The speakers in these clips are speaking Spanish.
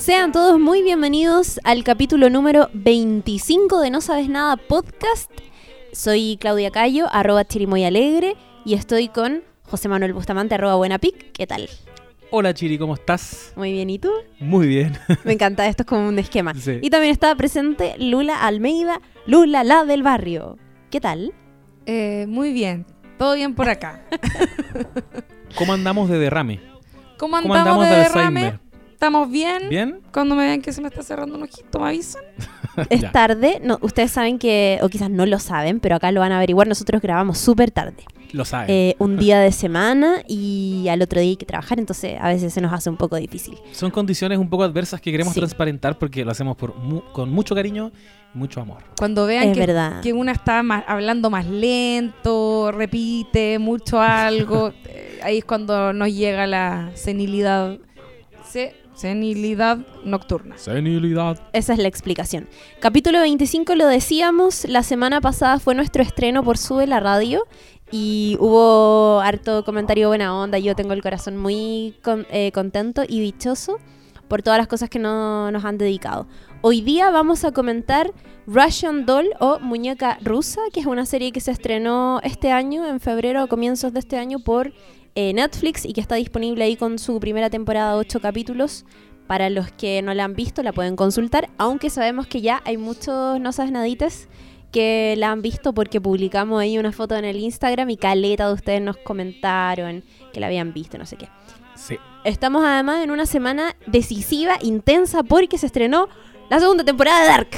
Sean todos muy bienvenidos al capítulo número 25 de No Sabes Nada Podcast. Soy Claudia Cayo, arroba chirimoyalegre, y estoy con José Manuel Bustamante, arroba buenapic. ¿Qué tal? Hola Chiri, ¿cómo estás? Muy bien, ¿y tú? Muy bien. Me encanta, esto es como un esquema. Sí. Y también está presente Lula Almeida, Lula la del barrio. ¿Qué tal? Eh, muy bien, todo bien por acá. ¿Cómo andamos de derrame? ¿Cómo ¿Cómo andamos, andamos de de derrame? ¿Estamos bien? ¿Bien? Cuando me vean que se me está cerrando un ojito, me avisan. Es Ya. tarde, no, ustedes saben que, o quizás no lo saben, pero acá lo van a averiguar, nosotros grabamos súper tarde. Lo sabes. Eh, un día de semana y al otro día hay que trabajar, entonces a veces se nos hace un poco difícil. Son condiciones un poco adversas que queremos Sí. transparentar porque lo hacemos por mu- con mucho cariño y mucho amor. Cuando vean Es que, verdad. que una está más- hablando más lento, repite mucho algo, eh, ahí es cuando nos llega la senilidad. Se- senilidad nocturna. Senilidad. Esa es la explicación. Capítulo 25 lo decíamos, la semana pasada fue nuestro estreno por Sube la Radio y hubo harto comentario buena onda, yo tengo el corazón muy con- eh, contento y dichoso por todas las cosas que no- nos han dedicado. Hoy día vamos a comentar Russian Doll o Muñeca Rusa, que es una serie que se estrenó este año, en febrero o comienzos de este año, por eh, Netflix y que está disponible ahí con su primera temporada, 8 capítulos. Para los que no la han visto, la pueden consultar, aunque sabemos que ya hay muchos no sabes nadites que la han visto porque publicamos ahí una foto en el Instagram y caleta de ustedes nos comentaron que la habían visto, no sé qué. Sí. Estamos además en una semana decisiva, intensa, porque se estrenó la segunda temporada de Dark.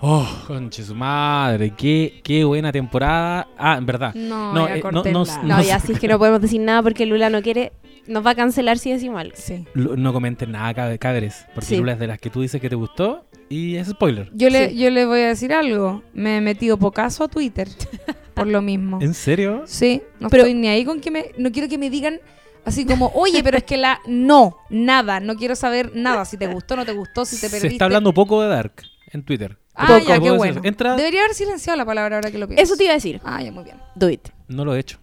Oh, conche su madre. Qué, qué buena temporada. Ah, en verdad. No, No, eh, no- no- No, ya sí es que no podemos decir nada porque Lula no quiere, nos va a cancelar si decimos algo. Sí. No comenten nada, cab- cabres. Porque Sí. Lula es de las que tú dices que te gustó y es spoiler. Yo, le, Sí. yo le voy a decir algo. Me he metido pocaso a Twitter por lo mismo. ¿En serio? Sí, no Pero- estoy ni ahí con que me... No quiero que me digan así como, oye, pero es que la... No, nada, no quiero saber nada. Si te gustó, no te gustó, si te Se perdiste. está hablando poco de Dark en Twitter. Ah, Poco, ya, qué bueno. Entra. Debería haber silenciado la palabra ahora que lo pienso. Eso te iba a decir. Ah, ya, muy bien. Do it. No lo he hecho.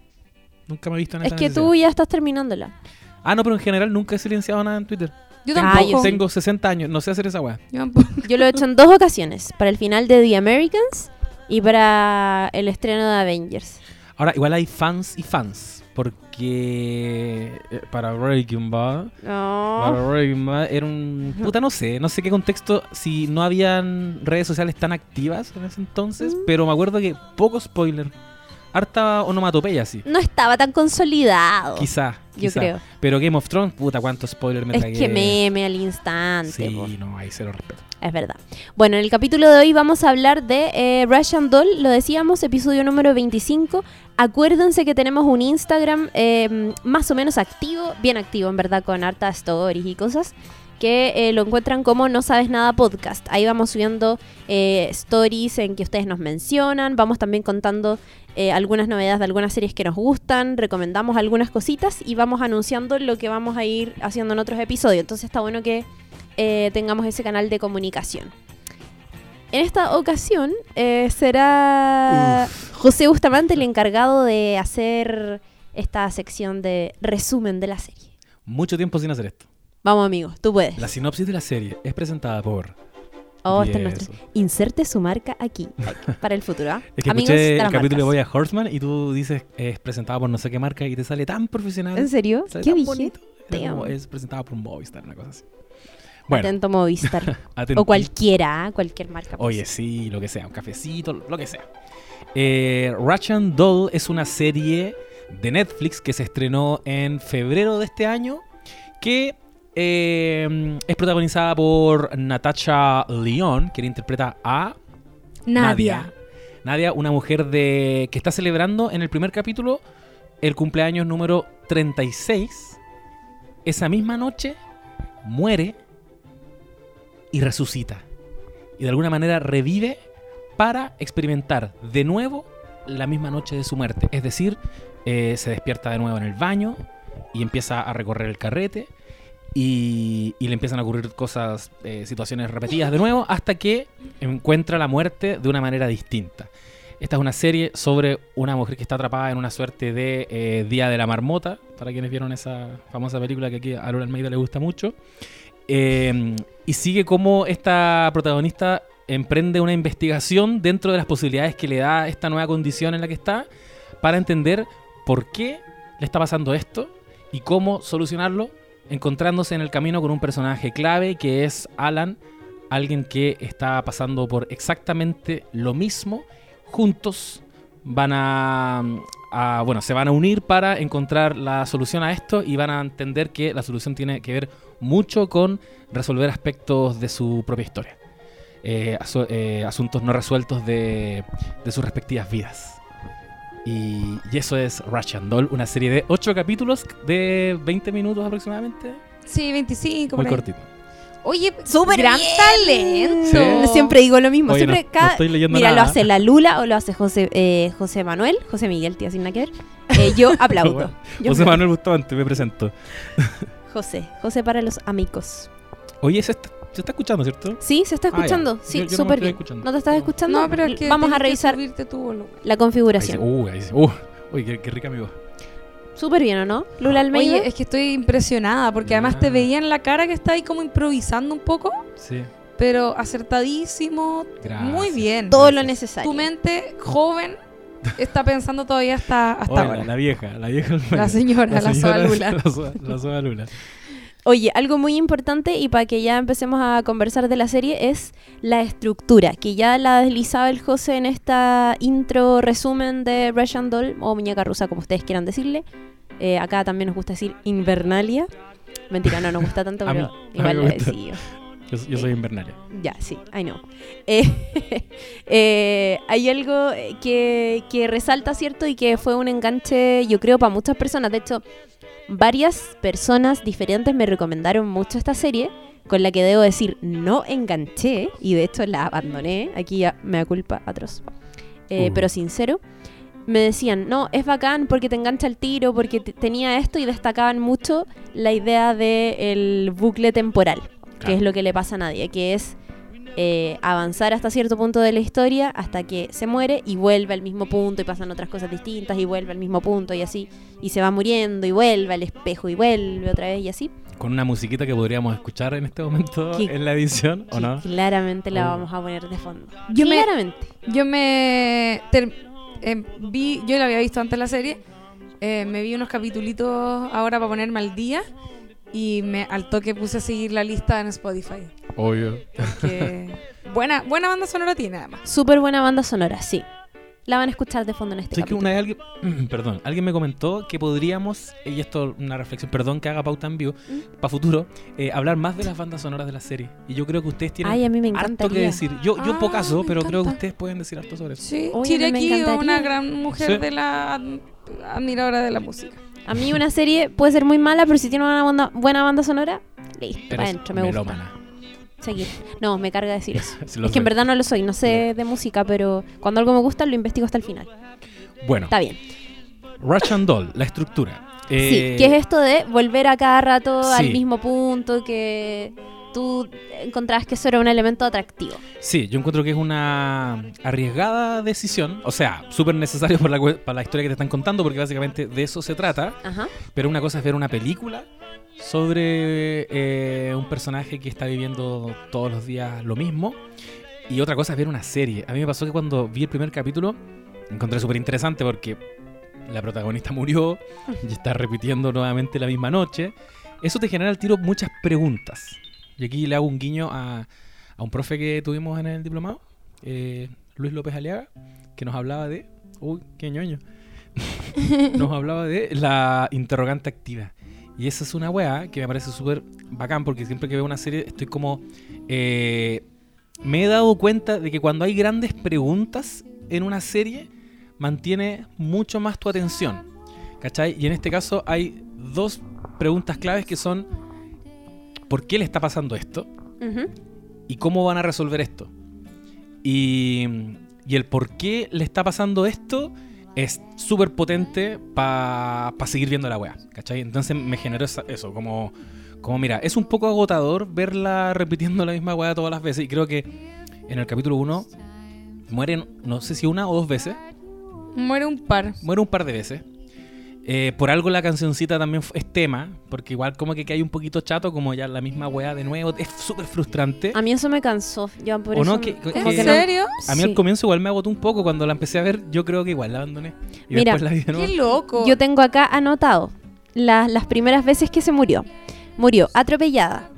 Nunca me he visto en Es que necesidad. tú ya estás terminándola. Ah, no, pero en general nunca he silenciado nada en Twitter. Yo Ah, tampoco. yo sí. Tengo 60 años, no sé hacer esa weá. Yo tampoco. Yo lo he hecho en dos ocasiones, para el final de The Americans y para el estreno de Avengers. Ahora, igual hay fans y fans. Porque eh, para Breaking Bad, No. para Breaking Bad era un. Puta, no sé, no sé qué contexto, si no habían redes sociales tan activas en ese entonces, Mm. pero me acuerdo que poco spoiler. Harta onomatopeya, sí. No estaba tan consolidado. Quizá, Yo quizá. creo. Pero Game of Thrones, puta, cuánto spoiler me Es tragué. que meme al instante. po. Sí, no, hay cero respeto. Es verdad. Bueno, en el capítulo de hoy vamos a hablar de eh, Russian Doll, lo decíamos, episodio número 25. Acuérdense que tenemos un Instagram eh, más o menos activo, bien activo en verdad, con hartas stories y cosas, que eh, lo encuentran como No Sabes Nada Podcast. Ahí vamos subiendo eh, stories en que ustedes nos mencionan, vamos también contando eh, algunas novedades de algunas series que nos gustan, recomendamos algunas cositas y vamos anunciando lo que vamos a ir haciendo en otros episodios. Entonces está bueno que eh, tengamos ese canal de comunicación. En esta ocasión eh, será José Bustamante el encargado de hacer esta sección de resumen de la serie. Mucho tiempo sin hacer esto. Vamos amigos, tú puedes. La sinopsis de la serie es presentada por. Oh, Y esta es nuestra. eso. Inserte su marca aquí para el futuro. ¿ah? Es que Amigos escuché de el capítulo de marcas. Boya Horseman y tú dices es presentada por no sé qué marca y te sale tan profesional. ¿En serio? ¿Qué dije? es presentada por Movistar, una cosa así. Bueno, Atento Movistar. atento. o cualquiera, ¿ah? cualquier marca. pues. Oye, sí, lo que sea, un cafecito, lo que sea. Eh, Russian Doll es una serie de Netflix que se estrenó en febrero de este año que eh, es protagonizada por Natasha Leon, quien interpreta a Nadia. Nadia, una mujer de que está celebrando en el primer capítulo el cumpleaños número 36. Esa misma noche muere y resucita. Y de alguna manera revive para experimentar de nuevo la misma noche de su muerte. Es decir, eh, se despierta de nuevo en el baño y empieza a recorrer el carrete y, y le empiezan a ocurrir cosas, eh, situaciones repetidas de nuevo, hasta que encuentra la muerte de una manera distinta. Esta es una serie sobre una mujer que está atrapada en una suerte de eh, Día de la Marmota, para quienes vieron esa famosa película que aquí a Laura Almeida le gusta mucho. Eh, y sigue como esta protagonista emprende una investigación dentro de las posibilidades que le da esta nueva condición en la que está para entender por qué le está pasando esto y cómo solucionarlo, encontrándose en el camino con un personaje clave que es Alan, alguien que está pasando por exactamente lo mismo. Juntos van a, bueno, se van a unir para encontrar la solución a esto y van a entender que la solución tiene que ver mucho con resolver aspectos de su propia historia. Eh, eh, asuntos no resueltos de, de sus respectivas vidas. Y, y eso es Russian Doll, una serie de 8 capítulos de 20 minutos aproximadamente. Sí, 25. Muy cortito. Oye, Súper gran bien. talento. Siempre digo lo mismo. Oye, Siempre no- no cada- estoy leyendo Mira, nada. lo hace la Lula o lo hace José, eh, José Manuel, José Miguel, tía, sin nada que ver. Eh, yo aplaudo. Bueno, Yo José aplaudo. Manuel Bustamante, me presento. José, José para los amigos. Oye, se está, se está escuchando, ¿cierto? Sí, se está Ah, escuchando. Sí, yo no súper estoy bien. escuchando. ¿No te estás escuchando? No, pero es que Vamos a revisar tu la Ahí sí. configuración. Uh, ahí sí. Uh, uy, qué, qué rica mi voz. Súper bien, ¿o no? Lula Almeida. Oye, es que estoy impresionada porque además te Ya. veía en la cara que está ahí como improvisando un poco, Sí. pero acertadísimo. Gracias. Muy bien. todo lo necesario. Tu mente joven está pensando todavía hasta, hasta Oye, ahora. la, la vieja, la vieja. La señora, la señora- Soa Lula. La Soa- la Soa Lula. Oye, algo muy importante y para que ya empecemos a conversar de la serie es la estructura, que ya la deslizaba el José en esta intro resumen de Russian Doll o Muñeca Rusa, como ustedes quieran decirle. Eh, acá también nos gusta decir Invernalia. Mentira, no nos gusta tanto, pero igual lo gusta. Yo, yo soy Invernalia. Ya, sí, I know. Eh, eh, hay algo eh, que, que resalta, ¿cierto? Y que fue un enganche, yo creo, para muchas personas. De hecho, varias personas diferentes me recomendaron mucho esta serie, con la que debo decir, no enganché, y de hecho la abandoné. Aquí ya me da culpa atroz. Eh, Uh. Pero sincero. Me decían, no, es bacán porque te engancha el tiro, porque te- tenía esto y destacaban mucho la idea del bucle temporal, que Claro. es lo que le pasa a nadie, que es eh, avanzar hasta cierto punto de la historia hasta que se muere y vuelve al mismo punto y pasan otras cosas distintas y vuelve al mismo punto y así, y se va muriendo y vuelve al espejo y vuelve otra vez y así. Con una musiquita que podríamos escuchar en este momento Que- en la edición, ¿o que no? Claramente la Oh. vamos a poner de fondo. Yo me- claramente. Yo me ter- em, vi, yo la había visto antes la serie, eh, me vi unos capitulitos ahora para ponerme al día y me al toque puse a seguir la lista en Spotify. Obvio. Que buena, buena banda sonora tiene además. Súper buena banda sonora, sí. La van a escuchar de fondo en este que capítulo. una vez alguien, perdón, alguien me comentó que podríamos, y esto una reflexión, perdón que haga pauta en vivo, ¿Mm? para futuro, eh, hablar más de las bandas sonoras de la serie. Y yo creo que ustedes tienen Ay, a mí me harto que decir. Yo, yo Ah, pocaso, me pero creo que ustedes pueden decir harto sobre eso. Sí, Oye, me Chireki, encantaría. una gran mujer Sí. de la ad- admiradora de la música. A mí una serie puede ser muy mala, pero si tiene una banda- buena banda sonora, listo, para adentro, me gusta. Seguir. No, me carga decir eso. Es que en verdad no lo soy, no sé de música, pero cuando algo me gusta lo investigo hasta el final. Bueno, Está bien. Russian Doll, la estructura. Sí, Eh, que es esto de volver a cada rato al mismo punto, que tú encontrabas que eso era un elemento atractivo. Sí, yo encuentro que es una arriesgada decisión. O sea, súper necesario por la, para la historia que te están contando, porque básicamente de eso se trata. Ajá. Pero una cosa es ver una película sobre eh, un personaje que está viviendo todos los días lo mismo. Y otra cosa es ver una serie. A mí me pasó que cuando vi el primer capítulo, encontré súper interesante porque la protagonista murió y está repitiendo nuevamente la misma noche. Eso te genera al tiro muchas preguntas. Y aquí le hago un guiño a, a un profe que tuvimos en el diplomado, eh, Luis López Aliaga, que nos hablaba de... Uy, qué ñoño. nos hablaba de la interrogante activa. Y esa es una weá que me parece súper bacán porque siempre que veo una serie estoy como... eh, me he dado cuenta de que cuando hay grandes preguntas en una serie, mantiene mucho más tu atención. ¿Cachai? Y en este caso hay dos preguntas claves que son ¿por qué le está pasando esto? Ujú. ¿Y cómo van a resolver esto? Y, y el por qué le está pasando esto es súper potente para seguir viendo la weá. ¿Cachai? Entonces me generó eso, como, como mira, es un poco agotador verla repitiendo la misma weá todas las veces. Y creo que en el capítulo 1 mueren, no sé si una o dos veces, Muere un par. muere un par de veces. Eh, por algo la cancioncita también es tema, porque igual como que hay un poquito chato, como ya la misma weá de nuevo, es súper frustrante. A mí eso me cansó. Yo por ¿O eso no? Que- que- ¿En que no- serio? A mí al comienzo igual me agotó un poco, cuando la empecé a ver yo creo que igual la abandoné. Y Mira, después la vi de nuevo. Qué loco. Yo tengo acá anotado la- las primeras veces que se murió. Murió atropellada,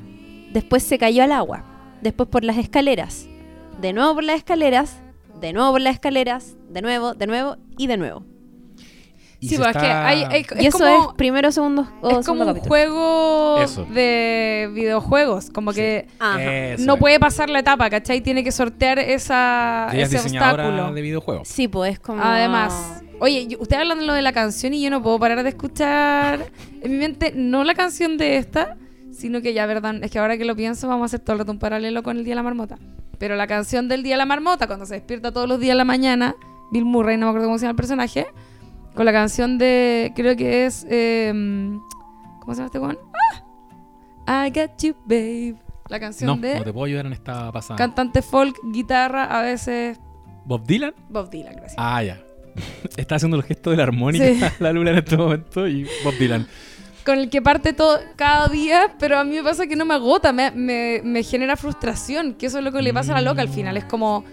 después se cayó al agua, después por las escaleras, de nuevo por las escaleras, de nuevo por las escaleras, de nuevo, de nuevo y de nuevo. Y sí, pues es que está- hay, hay- y es eso como, es primero, segundo o es como segundo un capítulo. juego Eso. de videojuegos. Como que. Eso no es. puede pasar la etapa, ¿cachai? Tiene que sortear esa, Ella es ese diseñadora obstáculo. de videojuegos. Sí, pues es como... Además, oye, yo- usted hablando de lo de la canción y yo no puedo parar de escuchar en mi mente no la canción de esta, sino que ya, verdad, es que ahora que lo pienso vamos a hacer todo el rato un paralelo con el Día de la Marmota. Pero la canción del Día de la Marmota, cuando se despierta todos los días en la mañana, Bill Murray, no me acuerdo cómo se llama el personaje, con la canción de, creo que es, eh, ¿cómo se llama este one? I got you, babe. La canción No, de no te puedo ayudar en esta pasada. cantante folk, guitarra, a veces ¿Bob Dylan? Bob Dylan, gracias. Ah, ya. Está haciendo el gesto de la armónica Sí. la luna en este momento y Bob Dylan. con el que parte todo cada día, pero a mí me pasa que no me agota, me, me, me genera frustración, que eso es lo que le pasa a la loca al final. Es como,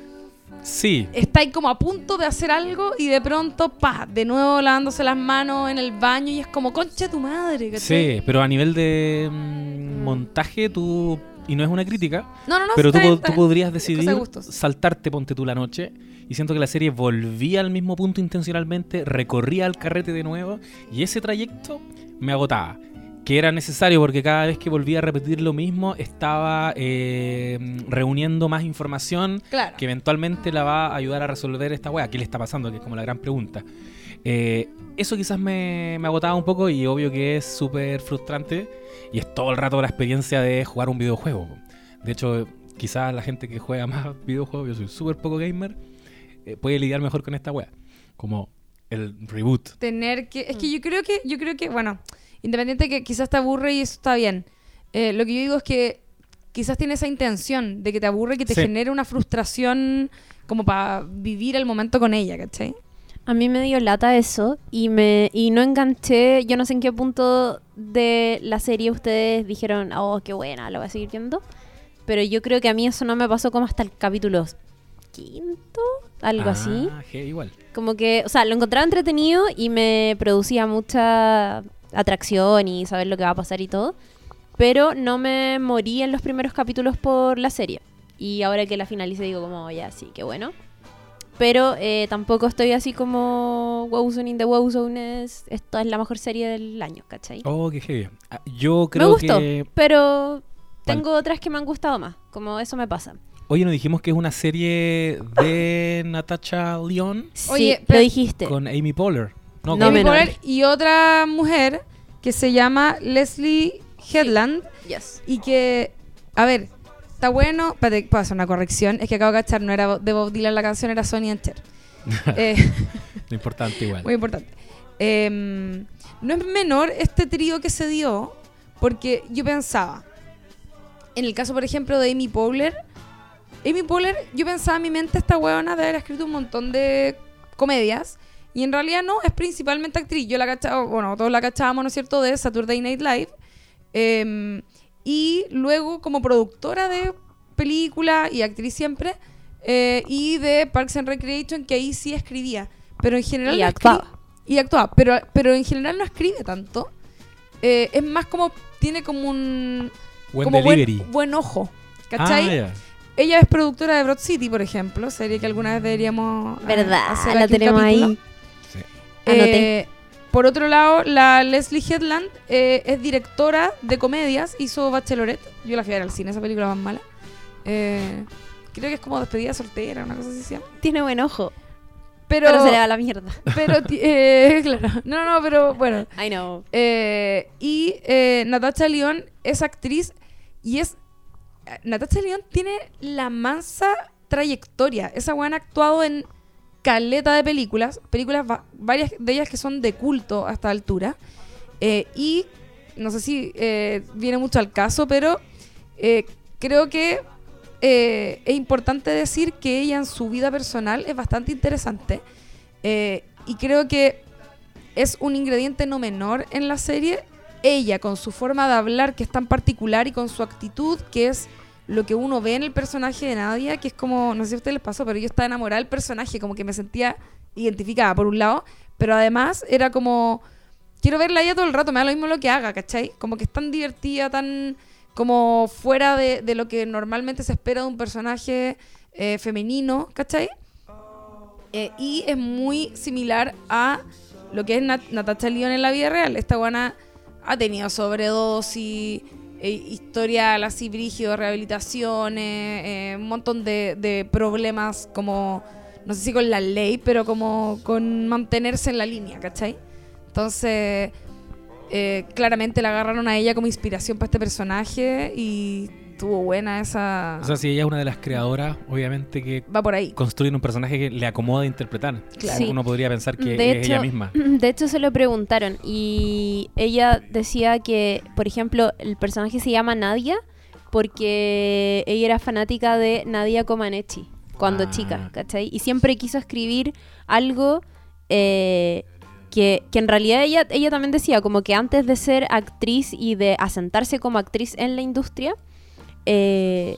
Sí, está ahí como a punto de hacer algo y de pronto, pa, de nuevo lavándose las manos en el baño y es como, concha tu madre, ¿cachai? sí, pero a nivel de mm, montaje, tú. Y no es una crítica, No, no, no, pero tú, bien, tú podrías decidir de saltarte, ponte tú la noche. Y siento que la serie volvía al mismo punto intencionalmente, recorría el carrete de nuevo. Y ese trayecto me agotaba. Que era necesario porque cada vez que volvía a repetir lo mismo, estaba eh, reuniendo más información Claro. que eventualmente la va a ayudar a resolver esta weá. ¿Qué le está pasando? Que es como la gran pregunta. Eh, eso quizás me, me agotaba un poco y obvio que es súper frustrante y es todo el rato la experiencia de jugar un videojuego. De hecho, quizás la gente que juega más videojuegos, yo soy súper poco gamer, eh, puede lidiar mejor con esta weá. Como el reboot. tener que es que yo creo que yo creo que bueno independiente que quizás te aburre y eso está bien eh, lo que yo digo es que quizás tiene esa intención de que te aburre que te Sí. genere una frustración como para vivir el momento con ella ¿cachai? A mí me dio lata eso y me y no enganché, yo no sé en qué punto de la serie ustedes dijeron, oh, qué buena, lo voy a seguir viendo. Pero yo creo que a mí eso no me pasó como hasta el capítulo quinto, algo así. Ah, heavy igual. Como que, o sea, lo encontraba entretenido y me producía mucha atracción y saber lo que va a pasar y todo. Pero no me morí en los primeros capítulos por la serie. Y ahora que la finalicé digo como, ya, sí, qué bueno. Pero eh, tampoco estoy así como Wowzone in the Wowzone es, esto es la mejor serie del año, ¿cachai? Oh, qué heavy. Ah, Yo creo me gustó, que... pero tengo otras que me han gustado más. Como eso me pasa. Oye, nos dijimos que es una serie de Natasha Leon Sí, Oye, lo pero- dijiste. con Amy Poehler. No, No menor. Y otra mujer que se llama Leslie Headland Yes. y que a ver está bueno espérate puedo hacer una corrección es que acabo de cachar no era de Bob Dylan la canción era Sonny and Cher Eh, Lo importante igual. Muy importante. Em, no es menor este trío que se dio, porque yo pensaba, en el caso, por ejemplo, de Amy Poehler, Amy Poehler, yo pensaba en mi mente esta huevona de haber escrito un montón de comedias, y en realidad no, es principalmente actriz. Yo la cachaba, bueno, todos la cachábamos, ¿no es cierto?, de Saturday Night Live. Em, y luego como productora de película y actriz siempre, eh, y de Parks and Recreation, que ahí sí escribía. Pero en general Y no actuaba. y actuaba, pero, pero en general no escribe tanto. Eh, es más como, tiene como un Buen como delivery. Buen, buen ojo. ¿Cachai? Ah. Ella es productora de Broad City, por ejemplo, serie que alguna vez deberíamos eh, ¿Verdad? hacer La tenemos ahí. Eh, por otro lado, la Leslie Headland eh, es directora de comedias, hizo Bachelorette. Yo la fui a ver al cine, esa película más mala. Eh, creo que es como despedida soltera, una cosa así se llama. Tiene buen ojo. Pero, Pero, se le va la mierda. pero eh, claro. No, no, pero bueno. I know. Eh, y eh, Natasha León es actriz y es. Natasha León tiene la mansa trayectoria. Esa weá ha actuado en caleta de películas, películas va- varias de ellas que son de culto a esta altura. Eh, y no sé si eh, viene mucho al caso, pero eh, creo que es importante decir que ella en su vida personal es bastante interesante. Y creo que es un ingrediente no menor en la serie. Ella, con su forma de hablar que es tan particular y con su actitud, que es lo que uno ve en el personaje de Nadia, que es como, no sé si a ustedes les pasó, pero yo estaba enamorada del personaje, como que me sentía identificada por un lado, pero además era como, quiero verla ella todo el rato, me da lo mismo lo que haga, ¿cachai? Como que es tan divertida, tan como fuera de, de lo que normalmente se espera de un personaje eh, femenino, ¿cachai? Eh, y es muy similar a lo que es Nat Natasha en la vida real. Esta guana ha tenido sobredosis, eh, historial así brígido, rehabilitaciones, eh, un montón de, de problemas como, no sé si con la ley, pero como con mantenerse en la línea, ¿cachai? Entonces, eh, claramente la agarraron a ella como inspiración para este personaje y estuvo buena esa... O sea, si ella es una de las creadoras, obviamente que Va por ahí. construyen un personaje que le acomoda interpretar. Claro. Sí. Uno podría pensar que De es hecho- ella misma. De hecho, se lo preguntaron y ella decía que, por ejemplo, el personaje se llama Nadia porque ella era fanática de Nadia Comaneci cuando Ah. chica, ¿cachai? Y siempre quiso escribir algo eh, que, que en realidad ella, ella también decía como que antes de ser actriz y de asentarse como actriz en la industria, eh,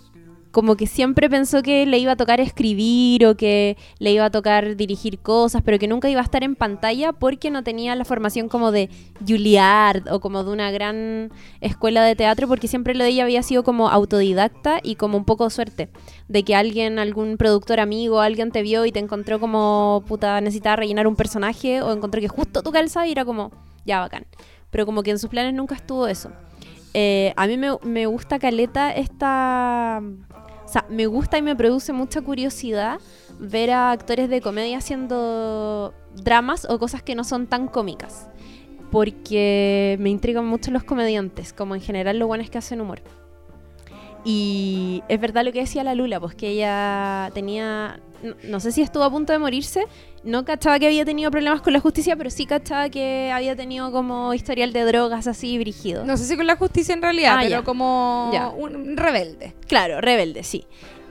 como que siempre pensó que le iba a tocar escribir o que le iba a tocar dirigir cosas, pero que nunca iba a estar en pantalla porque no tenía la formación como de Juilliard o como de una gran escuela de teatro, porque siempre lo de ella había sido como autodidacta y como un poco suerte, de que alguien, algún productor amigo, alguien te vio y te encontró como puta necesitaba rellenar un personaje o encontró que justo tú calzabas y era como, ya bacán. Pero como que en sus planes nunca estuvo eso. Eh, a mí me, gusta Caleta esta... O sea, me gusta y me produce mucha curiosidad ver a actores de comedia haciendo dramas o cosas que no son tan cómicas. Porque me intrigan mucho los comediantes, como en general los buenos que hacen humor. Y es verdad lo que decía la Lula, pues que ella tenía, no, no sé si estuvo a punto de morirse, no cachaba que había tenido problemas con la justicia, pero sí cachaba que había tenido como historial de drogas así brígido. No sé si con la justicia en realidad, Ah, pero ya. como Ya. un rebelde. Claro, rebelde, sí.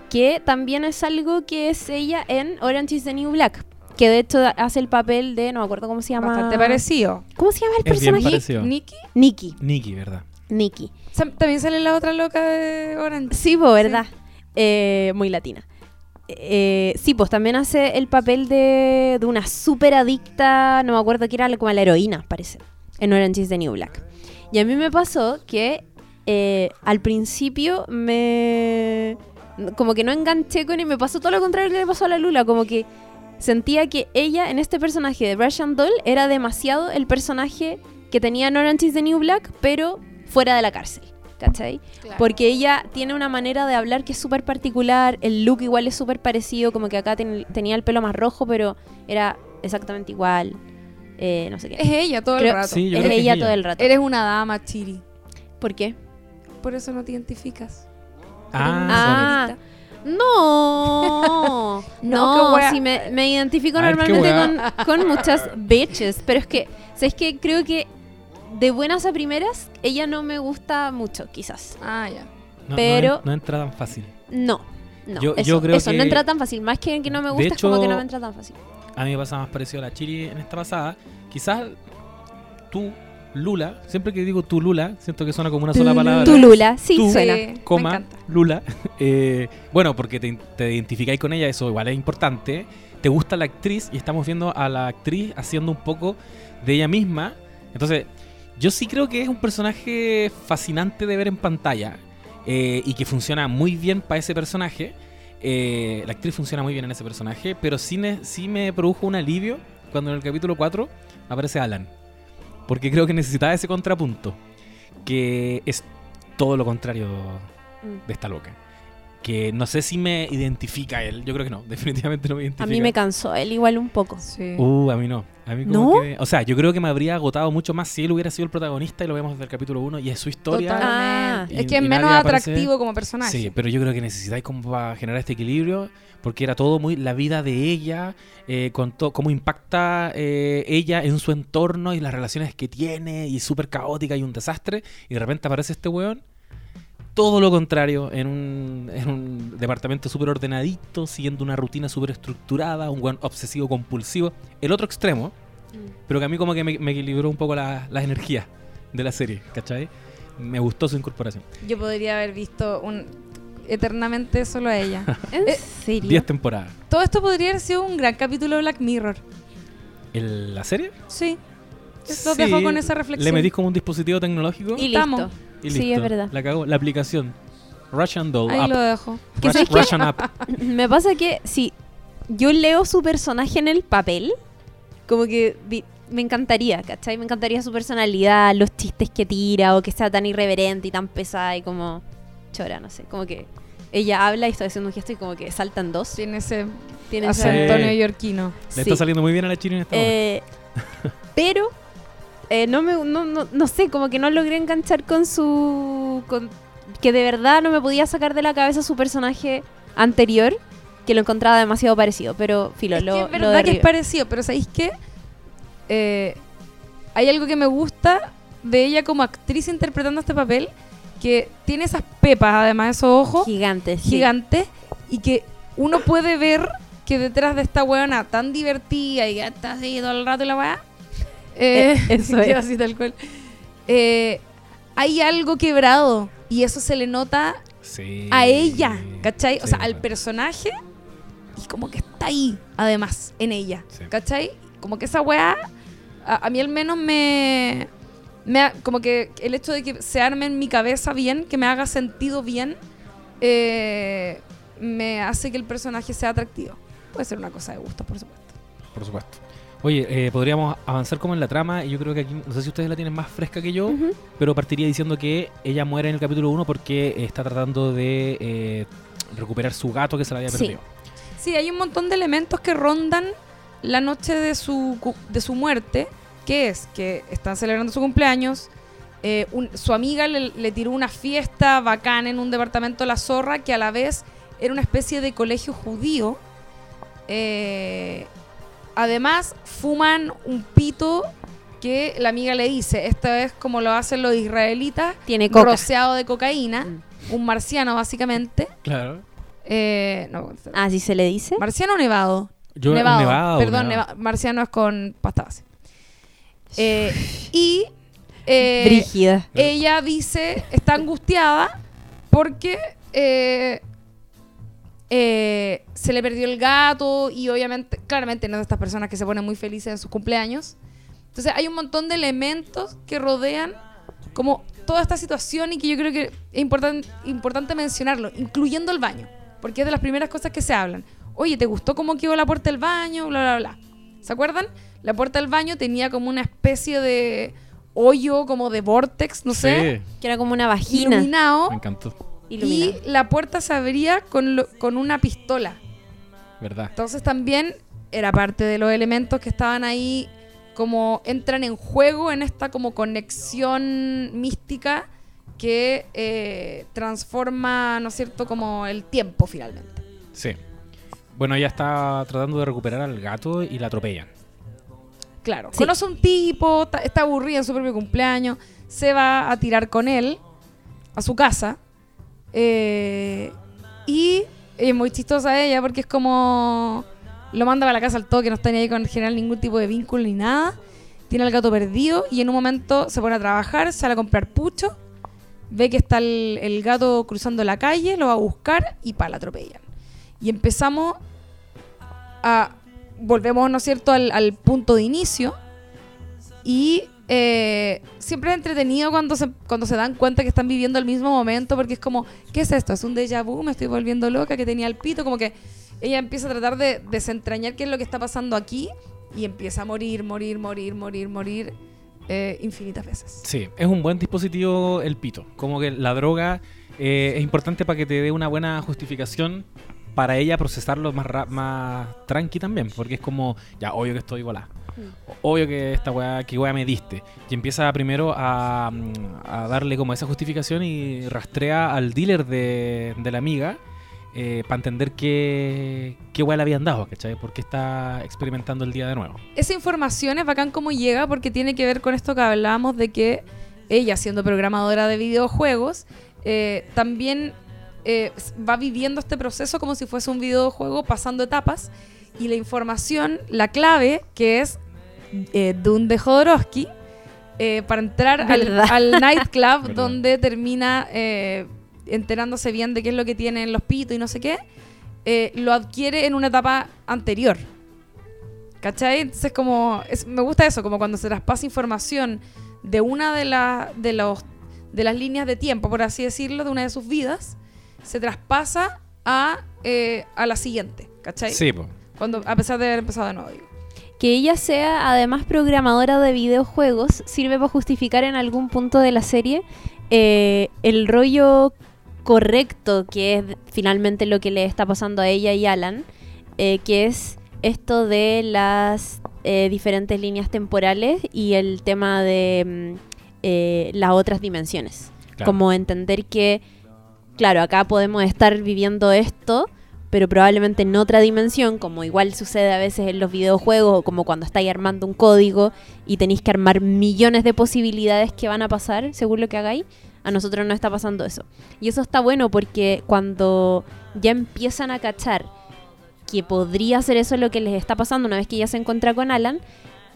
Que también es algo que es ella en Orange is the New Black. Que de hecho hace el papel de, no me acuerdo cómo se llama. Bastante parecido. ¿Cómo se llama el Es bien personaje? parecido. Nikki. Nikki. Nikki, ¿verdad? Nikki. También sale la otra loca de Orange. Sí, pues, ¿verdad? Eh, muy latina. Eh, sí, pues también hace el papel de, de una súper adicta, no me acuerdo que era como la heroína, parece, en Orange is the New Black. Y a mí me pasó que eh, al principio me... como que no enganché con y me pasó todo lo contrario que le pasó a la Lula, como que sentía que ella en este personaje de Russian Doll era demasiado el personaje que tenía en Orange is the New Black, pero fuera de la cárcel, ¿cachai? Porque ella tiene una manera de hablar que es súper particular, el look igual es súper parecido, como que acá ten- tenía el pelo más rojo, pero era exactamente igual, eh, no sé qué. Es ella todo Creo- el rato. Sí, yo es creo que es ella ella. todo el rato. Eres una dama, Chiri. ¿Por qué? Por eso no te identificas. Ah, Ah, no, No, no, sí me, me identifico normalmente con, con muchas bitches, pero es que, ¿sabes qué? Creo que de buenas a primeras, ella no me gusta mucho, quizás. Ah, ya. no, no pero- en- no entra tan fácil. No, no, Yo- eso, yo creo eso, que- no entra tan fácil, más que que no me gusta, es como hecho- que no me entra tan fácil. A mí me pasa más parecido a la Chiri en esta pasada. Quizás tú, Lula, siempre que digo tú, Lula, siento que suena como una sola palabra. Tu Lula, sí, Tú. suena. Me coma, encanta. Lula. Eh, bueno, porque te, te identificáis con ella, eso igual es importante. Te gusta la actriz y estamos viendo a la actriz haciendo un poco de ella misma. Entonces, yo sí creo que es un personaje fascinante de ver en pantalla eh, y que funciona muy bien para ese personaje. Eh, la actriz funciona muy bien en ese personaje, pero sí, ne- sí me produjo un alivio cuando en el capítulo 4 aparece Alan. Porque creo que necesitaba ese contrapunto, que es todo lo contrario Mm. de esta loca. Que no sé si me identifica él. Yo creo que no, definitivamente no me identifica. A mí me cansó él igual un poco. Sí. Uh, a mí no. A mí como ¿No? que- o sea, yo creo que me habría agotado mucho más si él hubiera sido el protagonista y lo vemos desde el capítulo 1 y es su historia. Ah. es que es menos aparece. atractivo como personaje. Sí, pero yo creo que necesitáis como para generar este equilibrio, porque era todo muy la vida de ella, eh, con to- cómo impacta eh, ella en su entorno y las relaciones que tiene, y súper caótica y un desastre, y de repente aparece este weón. Todo lo contrario, en un, en un departamento súper ordenadito, siguiendo una rutina súper estructurada, un weón obsesivo compulsivo. El otro extremo, pero que a mí como que me, me equilibró un poco la- las energías de la serie, ¿cachai? Me gustó su incorporación. Yo podría haber visto un eternamente solo a ella. ¿En Eh, serio? 10 temporadas. Todo esto podría haber sido un gran capítulo de Black Mirror. ¿En la serie? Sí. Los Sí, dejo con esa reflexión. Le metís como un dispositivo tecnológico Y Estamos. listo. Y sí, es verdad. La cagó. La aplicación. Russian Doll Ahí App. lo dejo. Russian App. Me pasa que si yo leo su personaje en el papel, como que vi- me encantaría, ¿cachai? Me encantaría su personalidad, los chistes que tira, o que sea tan irreverente y tan pesada y como chora, no sé. Como que ella habla y está haciendo un gesto y como que saltan dos. Tiene ese Tiene ese- acento neoyorquino. Le Sí. está saliendo muy bien a la china en esta. Eh, pero eh, no me no, no, no sé, como que no logré enganchar con su con que de verdad no me podía sacar de la cabeza su personaje anterior, que lo encontraba demasiado parecido, pero filo, es lo, que es lo verdad que es parecido, pero ¿sabéis qué? Eh, hay algo que me gusta de ella como actriz interpretando este papel, que tiene esas pepas, además de esos ojos gigante, sí. gigantes, y que uno puede ver que detrás de esta weona tan divertida y que está así todo el rato y la weá, eh, eso es. así tal cual, eh, hay algo quebrado y eso se le nota sí. a ella, ¿cachai? o sea, al personaje y como que está ahí, además, en ella, Sí. ¿cachai? Como que esa weá, a, a mí al menos me, Como que el hecho de que se arme en mi cabeza bien, que me haga sentido bien, eh, me hace que el personaje sea atractivo. Puede ser una cosa de gusto, por supuesto. Por supuesto. Oye, eh, podríamos avanzar como en la trama y yo creo que aquí, no sé si ustedes la tienen más fresca que yo, pero partiría diciendo que ella muere en el capítulo 1 porque está tratando de eh, recuperar su gato que se la había Sí. perdido. Sí, hay un montón de elementos que rondan la noche de su, de su muerte, que es que están celebrando su cumpleaños, eh, un- su amiga le, le tiró una fiesta bacán en un departamento de La Zorra, que a la vez era una especie de colegio judío. Eh, además, fuman un pito que la amiga le dice, esta vez como lo hacen los israelitas, Tiene coca. rociado de cocaína, Mm. un marciano básicamente. Claro. Eh, no, Así se le dice. marciano o nevado. Yo, nevado. nevado, Perdón, nevado. neva- marciano es con pasta base. Eh, y eh, Brígida. ella dice, está angustiada porque eh, se le perdió el gato y obviamente, claramente no es de estas personas que se ponen muy felices en sus cumpleaños. Entonces hay un montón de elementos que rodean como toda esta situación y que yo creo que es importan- importante mencionarlo, incluyendo el baño, porque es de las primeras cosas que se hablan. Oye, ¿te gustó cómo quedó la puerta del baño? Bla, bla, bla. ¿Se acuerdan? La puerta del baño tenía como una especie de hoyo, como de vortex, no sé, Sí, Que era como una vagina. iluminado. me encantó. Y la puerta se abría con, lo- con una pistola. ¿Verdad? Entonces también era parte de los elementos que estaban ahí como entran en juego en esta como conexión mística que eh, transforma, ¿no es cierto?, como el tiempo finalmente. Sí. Bueno, ella está tratando de recuperar al gato y la atropellan. Claro, Sí. conoce un tipo, está aburrida en su propio cumpleaños, se va a tirar con él a su casa eh, y es muy chistosa ella porque es como lo manda para la casa al toque, no está ni ahí con generar ningún tipo de vínculo ni nada. Tiene al gato perdido y en un momento se pone a trabajar, sale a comprar pucho, ve que está el, gato cruzando la calle, lo va a buscar y pa, la atropellan. Y empezamos a. Volvemos, ¿no es cierto?, al punto de inicio. Y eh, siempre es entretenido cuando se, cuando se dan cuenta que están viviendo el mismo momento, porque es como, ¿qué es esto? ¿Es un déjà vu? ¿Me estoy volviendo loca? Que tenía el pito. Como que ella empieza a tratar de desentrañar qué es lo que está pasando aquí y empieza a morir, morir, morir, morir, morir eh, infinitas veces. Sí, es un buen dispositivo el pito. Como que la droga eh, es importante para que te dé una buena justificación para ella procesarlo más, más tranqui también. Porque es como, ya, obvio que estoy volada. Obvio que esta weá, que weá me diste. Y empieza primero a, mm, a darle como esa justificación y rastrea al dealer de, la amiga para entender qué, qué weá le habían dado, ¿cachai? Porque está experimentando el día de nuevo. Esa información es bacán cómo llega porque tiene que ver con esto que hablábamos de que ella, siendo programadora de videojuegos, eh, también eh, va viviendo este proceso como si fuese un videojuego pasando etapas y la información, la clave, que es eh, Dune de Jodorowsky eh, para entrar al, nightclub donde termina eh, enterándose bien de qué es lo que tienen los pitos y no sé qué, eh, lo adquiere en una etapa anterior. ¿Cachai? Entonces como, es- me gusta eso, como cuando se traspasa información de una de, la- de, los, de las líneas de tiempo, por así decirlo, de una de sus vidas, se traspasa a, eh, a la siguiente, ¿cachai? Sí, po. Cuando, a pesar de haber empezado de nuevo. digo. Que ella sea además programadora de videojuegos sirve para justificar en algún punto de la serie eh, el rollo correcto que es finalmente lo que le está pasando a ella y Alan, eh, que es esto de las eh, diferentes líneas temporales y el tema de mm, las otras dimensiones. Claro. Como entender que, claro, acá podemos estar viviendo esto, pero probablemente en otra dimensión, como igual sucede a veces en los videojuegos, o como cuando estáis armando un código y tenéis que armar millones de posibilidades que van a pasar según lo que hagáis. A nosotros no está pasando eso. Y eso está bueno porque cuando ya empiezan a cachar que podría ser eso lo que les está pasando una vez que ya se encuentra con Alan,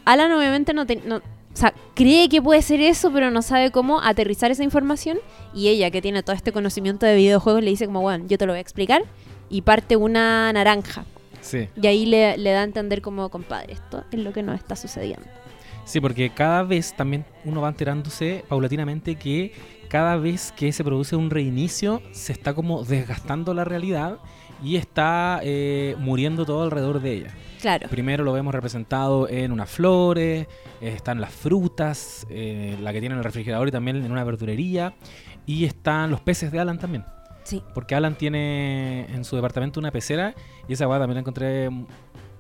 Alan obviamente no, te- o sea, cree que puede ser eso, pero no sabe cómo aterrizar esa información. Y ella, que tiene todo este conocimiento de videojuegos, le dice como, bueno, yo te lo voy a explicar. Y parte una naranja. Sí. Y ahí le, le da a entender como, compadre, esto es lo que nos está sucediendo. Sí, porque cada vez también uno va enterándose paulatinamente que cada vez que se produce un reinicio se está como desgastando la realidad y está eh, muriendo todo alrededor de ella. Claro. Primero lo vemos representado en unas flores, eh, están las frutas, eh, la que tiene en el refrigerador y también en una verdurería, y están los peces de Alan también. Sí. Porque Alan tiene en su departamento una pecera y esa weá también la encontré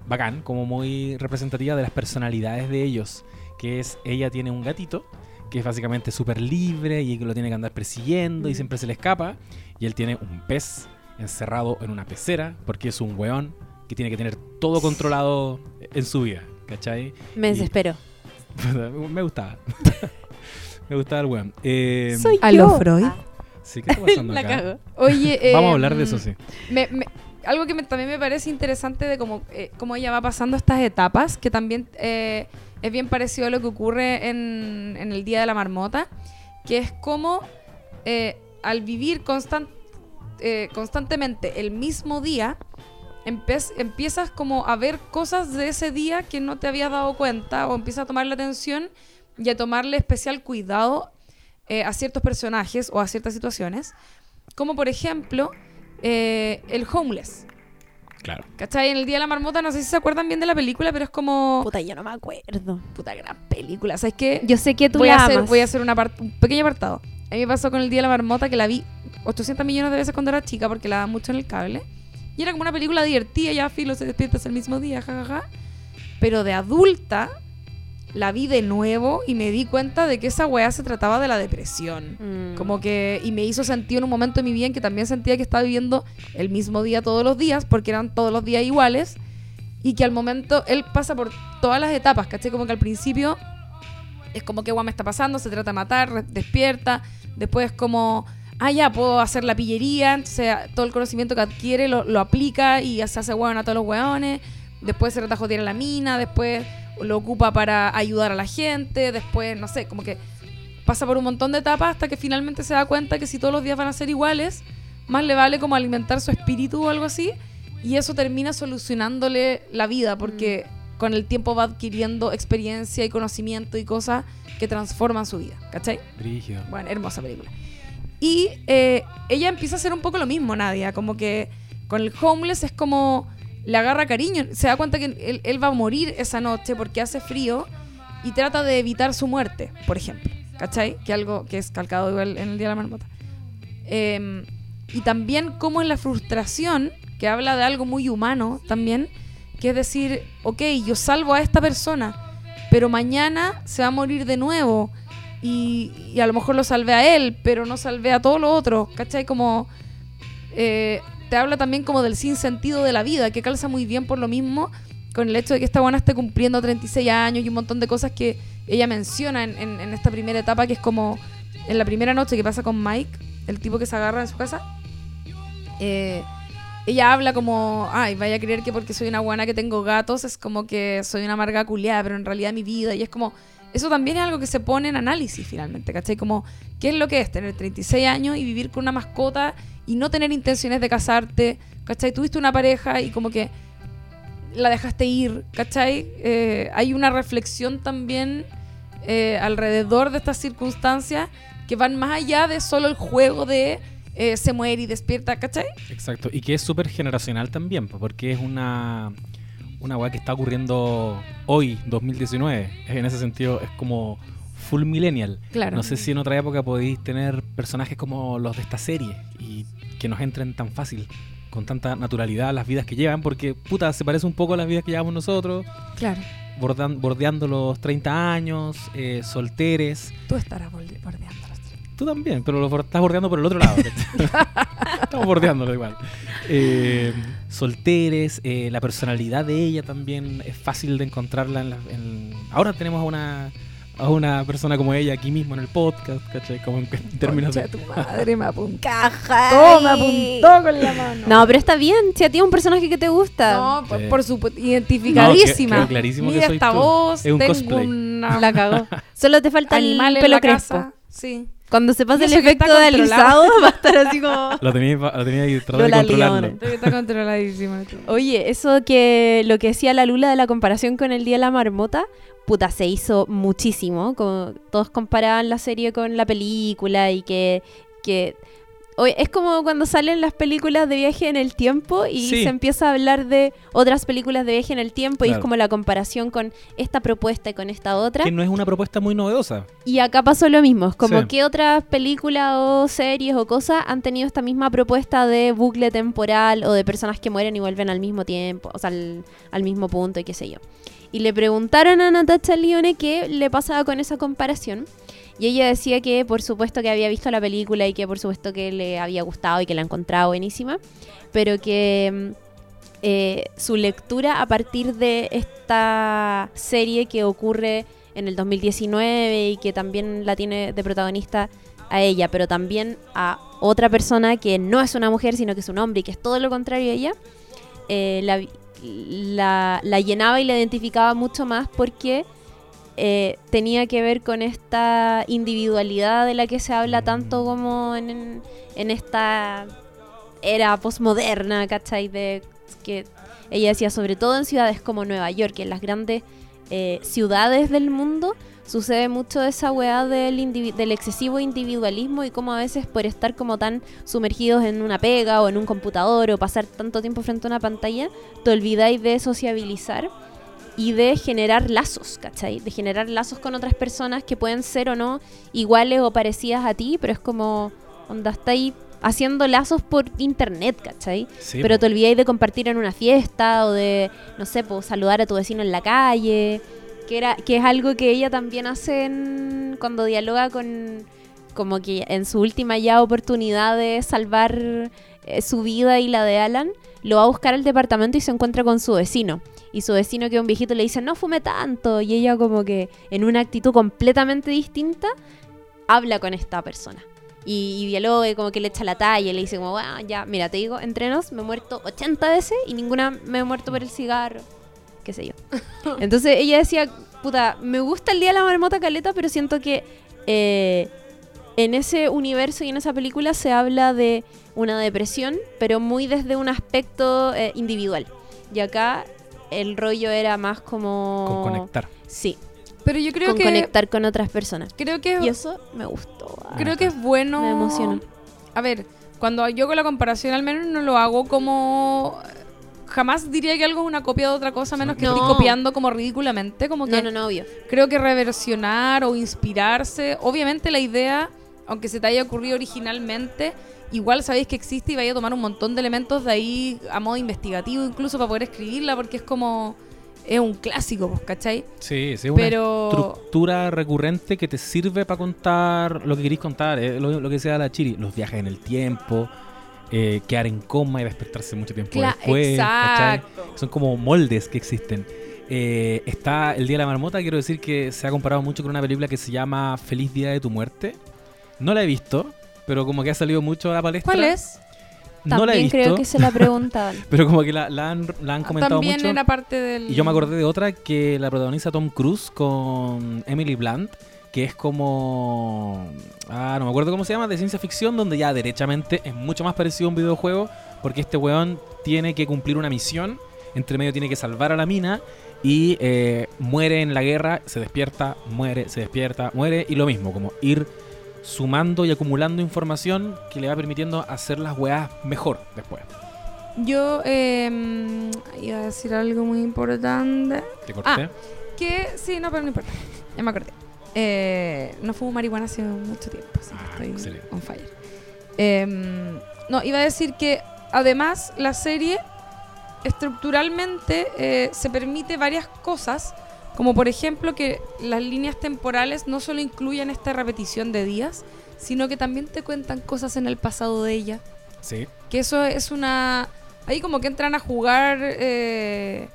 bacán, como muy representativa de las personalidades de ellos. Que es, ella tiene un gatito que es básicamente súper libre y que lo tiene que andar persiguiendo y siempre se le escapa. Y él tiene un pez encerrado en una pecera porque es un weón que tiene que tener todo controlado en su vida. ¿Cachai? Me Y- desespero. Me gustaba. Me gustaba el weón. Eh, Soy ¿A yo. lo Freud? Ah, sí, ¿qué está pasando la acá? cago. Oye, Vamos a hablar de eso, sí. me- me- algo que me- también me parece interesante de cómo, eh, cómo ella va pasando estas etapas, que también eh, es bien parecido a lo que ocurre en, en el Día de la Marmota, que es como eh, al vivir constan- eh, constantemente el mismo día, empe- empiezas como a ver cosas de ese día que no te habías dado cuenta o empiezas a tomarle atención y a tomarle especial cuidado eh, a ciertos personajes o a ciertas situaciones, como por ejemplo eh, el homeless. Claro. ¿Cachai? En el Día de la Marmota, no sé si se acuerdan bien de la película, pero es como... Puta, yo no me acuerdo. Puta gran película. ¿Sabes qué? Yo sé que tú voy, la a hacer, amas. voy a hacer un, apart- un pequeño apartado. A mí me pasó con el Día de la Marmota que la vi 800 millones de veces cuando era chica porque la daban mucho en el cable. Y era como una película divertida, ya filo, se despiertas el mismo día, jajaja. Pero de adulta la vi de nuevo y me di cuenta de que esa weá se trataba de la depresión. Mm. Como que, y me hizo sentido en un momento de mi vida en que también sentía que estaba viviendo el mismo día todos los días, porque eran todos los días iguales, y que al momento él pasa por todas las etapas, ¿cachai? Como que al principio es como que guau me está pasando, se trata de matar, despierta, después como, ah, ya, puedo hacer la pillería, entonces todo el conocimiento que adquiere lo, lo aplica y se hace hueón a todos los hueones, después se trata de joder a la mina, después lo ocupa para ayudar a la gente, después, no sé, como que pasa por un montón de etapas hasta que finalmente se da cuenta que si todos los días van a ser iguales, más le vale como alimentar su espíritu o algo así, y eso termina solucionándole la vida, porque con el tiempo va adquiriendo experiencia y conocimiento y cosas que transforman su vida, ¿cachai? Bueno, hermosa película. Y eh, ella empieza a hacer un poco lo mismo, Nadia, como que con el homeless es como le agarra cariño, se da cuenta que él, va a morir esa noche porque hace frío y trata de evitar su muerte, por ejemplo, ¿cachai? Que algo que es calcado igual en el Día de la Marmota. Eh, y también como en la frustración, que habla de algo muy humano también, que es decir, ok, yo salvo a esta persona, pero mañana se va a morir de nuevo y, a lo mejor lo salvé a él, pero no salvé a todos los otros, ¿cachai? Como eh, te habla también como del sinsentido de la vida, que calza muy bien por lo mismo con el hecho de que esta buena esté cumpliendo 36 años y un montón de cosas que ella menciona en, en- en esta primera etapa, que es como en la primera noche que pasa con Mike, el tipo que se agarra en su casa. eh, ella habla como, ay, vaya a creer que porque soy una buena que tengo gatos es como que soy una amarga culiada, pero en realidad mi vida, y es como, eso también es algo que se pone en análisis finalmente, ¿cachai? Como, ¿qué es lo que es tener 36 años y vivir con una mascota y no tener intenciones de casarte, ¿cachai? Tuviste una pareja y como que la dejaste ir, ¿cachai? Eh, hay una reflexión también eh, alrededor de estas circunstancias que van más allá de solo el juego de eh, se muere y despierta, ¿cachai? Exacto, y que es súper generacional también, po, porque es una, una weá que está ocurriendo hoy, 2019. En ese sentido, es como full millennial. Claro. No sé si en otra época podéis tener personajes como los de esta serie y que nos entren tan fácil, con tanta naturalidad las vidas que llevan, porque puta, se parece un poco a las vidas que llevamos nosotros, Claro. bordan- bordeando los 30 años, eh, solteres. Tú estarás borde- bordeando los tres. Tú también, pero lo estás bordeando por el otro lado. Estamos bordeándolo igual. Eh, solteres, eh, la personalidad de ella también es fácil de encontrarla. En la- en- Ahora tenemos a una, a una persona como ella aquí mismo en el podcast, ¿cachai? Como en, términos Concha de... tu madre me apuntó. Caja. Todo me apuntó con la mano. No, pero está bien. Si a ti es un personaje que te gusta. No, por, Sí. por supuesto, identificadísima. No, que- clarísimo que Mira soy esta tú. voz, Es un tengo cosplay. una La cagó. Solo te falta animal el en pelo la crespo. casa. Sí. Cuando se pase el que efecto de controlado. alisado, va a estar así como. Lo tenía, lo tenía ahí, tratando de controlarlo. Que Está controladísimo. Oye, eso que lo que decía la Lula de la comparación con el Día de la Marmota, puta, se hizo muchísimo. Como todos comparaban la serie con la película y que. que es como cuando salen las películas de viaje en el tiempo y Sí. se empieza a hablar de otras películas de viaje en el tiempo y es como la comparación con esta propuesta y con esta otra. Que no es una propuesta muy novedosa. Y acá pasó lo mismo, es como Sí. que otras películas o series o cosas han tenido esta misma propuesta de bucle temporal o de personas que mueren y vuelven al mismo tiempo, o sea, al, al mismo punto y qué sé yo. Y le preguntaron a Natasha Lione qué le pasaba con esa comparación. Y ella decía que por supuesto que había visto la película y que por supuesto que le había gustado y que la encontraba buenísima, pero que mm, eh, su lectura a partir de esta serie que ocurre en el 2019 y que también la tiene de protagonista a ella, pero también a otra persona que no es una mujer, sino que es un hombre y que es todo lo contrario a ella, eh, la- la llenaba y la identificaba mucho más porque eh, tenía que ver con esta individualidad de la que se habla tanto como en, en- en esta era posmoderna, ¿cachai? De que ella decía, sobre todo en ciudades como Nueva York, en las grandes eh, ciudades del mundo, sucede mucho esa weá del, excesivo individualismo y como a veces por estar como tan sumergidos en una pega o en un computador o pasar tanto tiempo frente a una pantalla, te olvidáis de sociabilizar y de generar lazos, ¿cachai? De generar lazos con otras personas que pueden ser o no iguales o parecidas a ti, pero es como, onda, estáis haciendo lazos por internet, ¿cachai? Sí, pero po. te olvidáis de compartir en una fiesta o de, no sé, pues saludar a tu vecino en la calle, que, era, que es algo que ella también hace en- cuando dialoga con, como que en su última ya oportunidad de salvar eh, su vida y la de Alan, lo va a buscar al departamento y se encuentra con su vecino. Y su vecino, que es un viejito, le dice, no fume tanto. Y ella como que en una actitud completamente distinta, habla con esta persona. Y, y dialoga y como que le echa la talla y le dice como, bueno, ya, mira, te digo, entre nos me he muerto 80 veces y ninguna me he muerto por el cigarro. Qué sé yo. Entonces ella decía, puta, me gusta el Día de la Marmota Caleta, pero siento que eh, en ese universo y en esa película se habla de una depresión, pero muy desde un aspecto eh, individual. Y acá el rollo era más como... Con conectar. Sí, Pero yo creo con que conectar con otras personas. creo que Y eso me gustó. creo que es bueno. Me emocionó. A ver, cuando yo con la comparación al menos no lo hago como jamás diría que algo es una copia de otra cosa menos que No. estoy copiando como ridículamente, como que No, no, no, obvio. creo que reversionar o inspirarse, obviamente la idea, aunque se te haya ocurrido originalmente, igual sabéis que existe y vais a tomar un montón de elementos de ahí a modo investigativo incluso para poder escribirla porque es como es un clásico, pues, ¿cachai? Sí, sí, es una Pero estructura recurrente que te sirve para contar lo que queréis contar. eh, lo, lo que sea la Chiri, los viajes en el tiempo, eh, quedar en coma y despertarse mucho tiempo Cla- después. ¿cachai? exacto. Son como moldes que existen. Eh, está El Día de la Marmota, quiero decir que se ha comparado mucho con una película que se llama Feliz Día de tu Muerte. No la he visto, pero como que ha salido mucho a la palestra. ¿Cuál es? No la he También creo visto. que se la preguntaban. Pero como que la, la han, la han comentado También mucho. era parte del. Y yo me acordé de otra que la protagoniza Tom Cruise con Emily Blunt, que es como... Ah, no me acuerdo cómo se llama, de ciencia ficción, donde ya derechamente es mucho más parecido a un videojuego, porque este weón tiene que cumplir una misión, entre medio tiene que salvar a la mina, y eh, muere en la guerra, se despierta, muere, se despierta, muere, y lo mismo, como ir sumando y acumulando información que le va permitiendo hacer las weas mejor después. Yo eh, iba a decir algo muy importante. Te corté. Que sí, no, pero no importa. Ya me acordé. Eh, no fumo marihuana hace mucho tiempo, así que Ah, estoy excelente. on fire. Em, no, iba a decir que además la serie estructuralmente eh, se permite varias cosas, como por ejemplo que las líneas temporales no solo incluyen esta repetición de días, sino que también te cuentan cosas en el pasado de ella. Sí. Que eso es una... Ahí como que entran a jugar eh,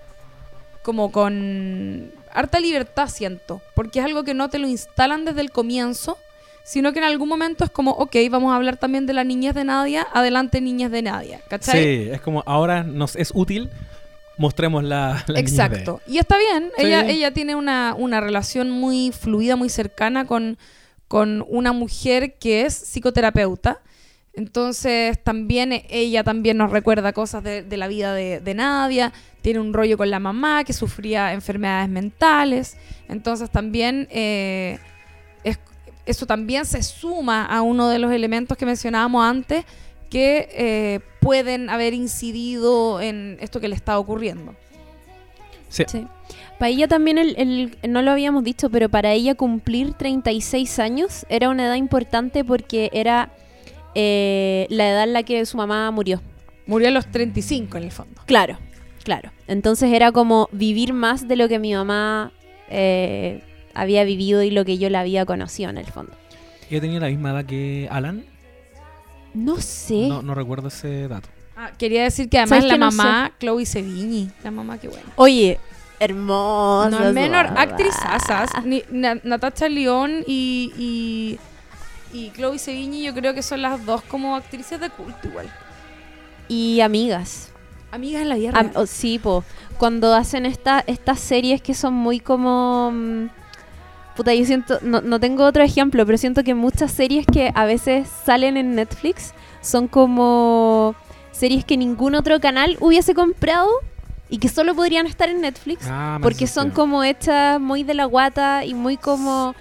como con harta libertad, siento. Porque es algo que no te lo instalan desde el comienzo, sino que en algún momento es como, ok, vamos a hablar también de la niñez de Nadia, adelante niñez de Nadia, ¿cachai? Sí, es como ahora nos es útil, mostremos la, la niñez de- Exacto. Y está bien, Sí. ella, ella tiene una, una relación muy fluida, muy cercana con, con una mujer que es psicoterapeuta. Entonces también e- ella también nos recuerda cosas de, de la vida de, de Nadia. Tiene un rollo con la mamá que sufría enfermedades mentales. Entonces también eh, es- eso también se suma a uno de los elementos que mencionábamos antes que eh, pueden haber incidido en esto que le está ocurriendo. Sí. Sí. Para ella también, el, el- no lo habíamos dicho, pero para ella cumplir 36 años era una edad importante porque era eh, la edad en la que su mamá murió. Murió a los 35 en el fondo. Claro, claro. Entonces era como vivir más de lo que mi mamá eh, había vivido y lo que yo la había conocido en el fondo. Ella tenía la misma edad que Alan. No sé. No, no recuerdo ese dato. Ah, quería decir que además ¿Sabes la que no mamá, Chloe Sevigny, la mamá que buena. Oye, hermosa. No es menor, actrizazas. Ni- Na- Natasha León y, y, y Chloe Sevigny yo creo que son las dos como actrices de culto igual. Y amigas. Amigas en la vida Am- real. oh, sí, po. Cuando hacen esta, estas series que son muy como... mm, Puta, yo siento... No, no tengo otro ejemplo, pero siento que muchas series que a veces salen en Netflix son como series que ningún otro canal hubiese comprado y que solo podrían estar en Netflix. Ah, porque son como hechas muy de la guata y muy como...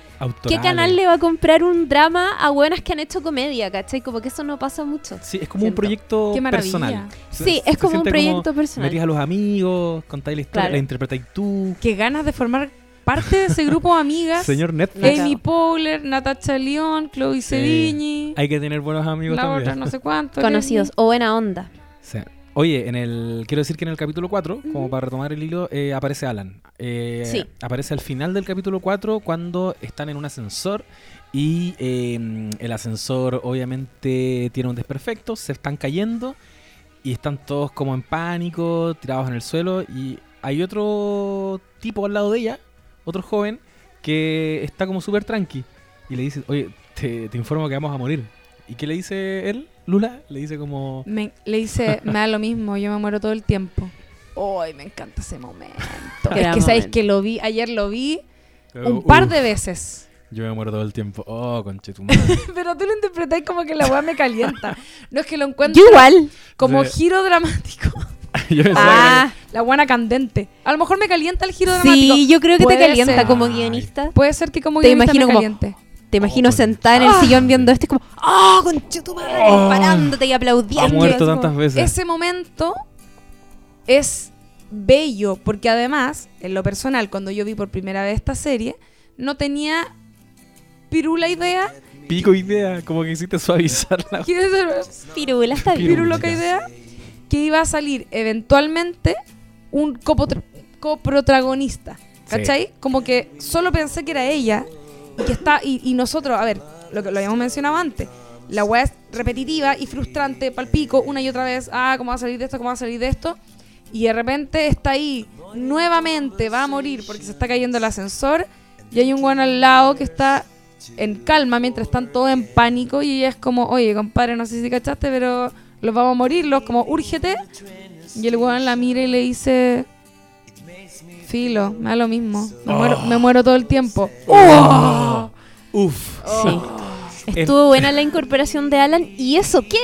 ¿Qué canal le va a comprar un drama a buenas que han hecho comedia, cachai? Como que eso no pasa mucho. Sí, es como un proyecto personal. Sí, se es como un proyecto personal. Metís a los amigos, contáis la historia, Claro. la interpretáis tú. Qué ganas de formar parte de ese grupo de amigas. Señor Netflix. Amy Powler, Natasha León, Chloe Sevigny, Hay que tener buenos amigos la también. otra no sé cuánto. Conocidos o buena onda. Sí. Oye, en el quiero decir que en el capítulo 4, como para retomar el hilo, eh, aparece Alan. Eh, Sí. Aparece al final del capítulo 4 cuando están en un ascensor y eh, el ascensor obviamente tiene un desperfecto, se están cayendo y están todos como en pánico, tirados en el suelo y hay otro tipo al lado de ella, otro joven, que está como súper tranqui y le dice, oye, te, te informo que vamos a morir. ¿Y qué le dice él? Lula le dice como... Me- le dice, me da lo mismo, yo me muero todo el tiempo. Ay, me encanta ese momento. es que sabéis momento. que lo vi, ayer lo vi un "Uf". par de veces. Yo me muero todo el tiempo. Oh, conchetumadre. Pero tú lo interpretáis como que la weá me calienta. No es que lo encuentro Yo igual. como Sí. giro dramático. Yo pensaba Ah, La buena candente. A lo mejor me calienta el giro dramático. sí, yo creo que te Puede calienta ser. como Ay. guionista. Puede ser que como Te guionista imagino me como- caliente. Te imagino con- sentada en el Ah. sillón viendo esto y como, ¡ah, concha tu madre! Oh. Parándote y que ha aplaudiendo. muerto como- tantas veces. Ese momento es bello porque además, en lo personal, cuando yo vi por primera vez esta serie, no tenía pirula idea. Pico idea, como que hiciste suavizarla. ¿Quieres ser Pirula, está bien. Pirula. piruloca idea? Que iba a salir eventualmente un coprotagonista. ¿Cachai? Como que solo pensé que era ella y que está. Y, y nosotros, a ver, lo que lo habíamos mencionado antes. La weá es repetitiva y frustrante, palpico, una y otra vez. Ah, ¿cómo va a salir de esto? ¿Cómo va a salir de esto? Y de repente está ahí, nuevamente va a morir porque se está cayendo el ascensor. Y hay un guano al lado que está en calma mientras están todos en pánico. Y ella es como, oye, compadre, no sé si cachaste, pero los vamos a morir, los como, úrgete. Y el weón la mira y le dice, filo, me da lo mismo, me, muero, me muero todo el tiempo. ¡Oh! Uf. Sí. Estuvo buena la incorporación de Alan. ¿Y eso qué?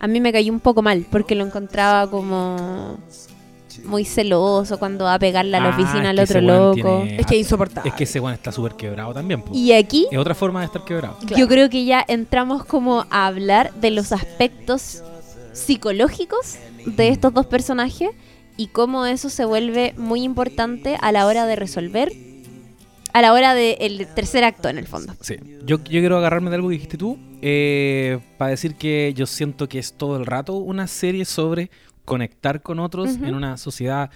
A mí me cayó un poco mal porque lo encontraba como muy celoso cuando va a pegarle a la Ah, oficina al otro loco. tiene- Es que es insoportable. Es que ese weón está súper quebrado también. po. Y aquí Es otra forma de estar quebrado. Claro. yo creo que ya entramos como a hablar de los aspectos psicológicos de estos dos personajes y cómo eso se vuelve muy importante a la hora de resolver, a la hora del tercer acto en el fondo. Sí. Yo, yo quiero agarrarme de algo que dijiste tú eh, para decir que yo siento que es todo el rato una serie sobre conectar con otros en una sociedad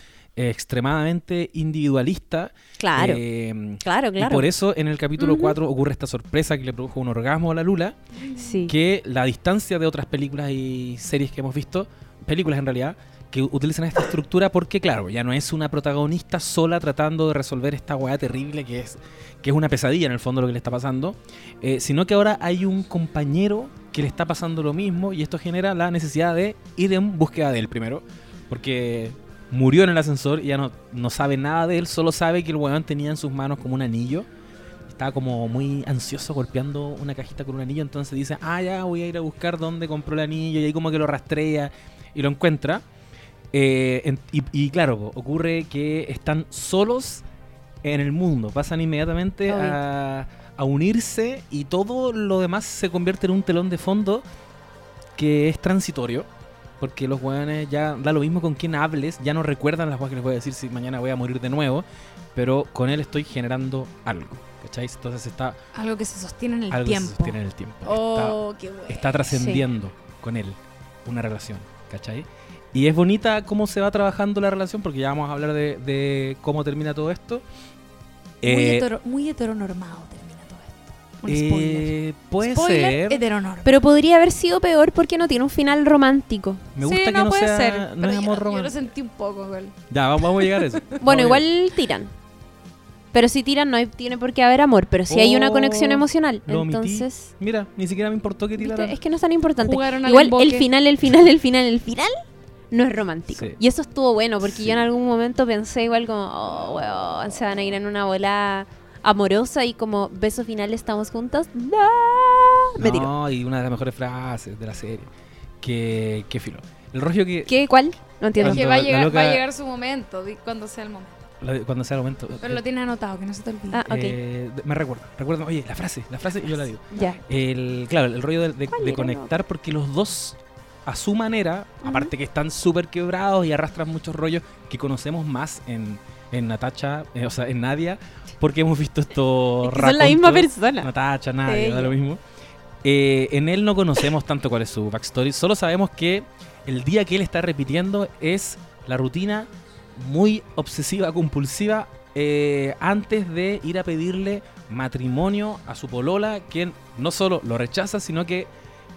extremadamente individualista. Claro, Eh, claro, Y claro. por eso en el capítulo Ujú. 4 ocurre esta sorpresa que le produjo un orgasmo a la Lula, sí. que la distancia de otras películas y series que hemos visto, películas en realidad, que utilizan esta estructura porque, claro, ya no es una protagonista sola tratando de resolver esta weá terrible que es, que es una pesadilla en el fondo lo que le está pasando, eh, sino que ahora hay un compañero que le está pasando lo mismo y esto genera la necesidad de ir en búsqueda de él primero, porque murió en el ascensor y ya no, no sabe nada de él, solo sabe que el weón tenía en sus manos como un anillo. Estaba como muy ansioso golpeando una cajita con un anillo, entonces dice, ah, ya voy a ir a buscar dónde compró el anillo y ahí como que lo rastrea y lo encuentra. Eh, en- y, y claro, ocurre que están solos en el mundo, pasan inmediatamente a, a unirse y todo lo demás se convierte en un telón de fondo que es transitorio. Porque los weones ya da lo mismo con quien hables, ya no recuerdan las cosas que les voy a decir si mañana voy a morir de nuevo, pero con él estoy generando algo, ¿cacháis? Entonces está Algo que se sostiene en el algo que se tiempo. sostiene en el tiempo. Oh, qué bueno. está, está trascendiendo con él una relación, ¿cachai? Y es bonita cómo se va trabajando la relación, porque ya vamos a hablar de, de cómo termina todo esto. Muy, Eh, hetero- muy heteronormado. Un eh, puede spoiler ser. Pero podría haber sido peor porque no tiene un final romántico. Me gusta sí, que no, no puede sea ser. no pero es yo- amor yo, lo romántico. sentí un poco, igual. Ya, vamos, vamos a llegar a eso. Bueno, llegar. igual tiran. Pero si tiran no hay- tiene por qué haber amor, pero si hay una Oh, conexión emocional. lo omití. Entonces, Mira, ni siquiera me importó que ¿viste? tiraran. es que no es tan importante. Igual el final, el final, el final, el final no es romántico. Sí. Y eso estuvo bueno porque Sí. yo en algún momento pensé igual como, oh, weón, se van a ir en una bola amorosa y como beso final estamos juntos. No, me tiro. No, y una de las mejores frases de la serie. Que, que filo. El rollo que. ¿Qué? ¿Cuál? No entiendo. Que va a, llegar, va loca- a llegar su momento, cuando sea el momento. la- Cuando sea el momento. Pero lo tienes anotado, que no se te olvide. Ah, ok. eh, me recuerdo. Recuerdo, oye, la frase, la frase yo la digo. Ya. El, claro, el rollo de, de- ¿Cuál de era, conectar, porque los dos, a su manera, aparte que están súper quebrados y arrastran muchos rollos que conocemos más en, en Natacha, eh, o sea, en Nadia, porque hemos visto estos Es son la misma persona. Natacha, Nadia, da lo mismo. Eh, en él no conocemos tanto cuál es su backstory, solo sabemos que el día que él está repitiendo es la rutina muy obsesiva, compulsiva, eh, antes de ir a pedirle matrimonio a su polola, quien no solo lo rechaza, sino que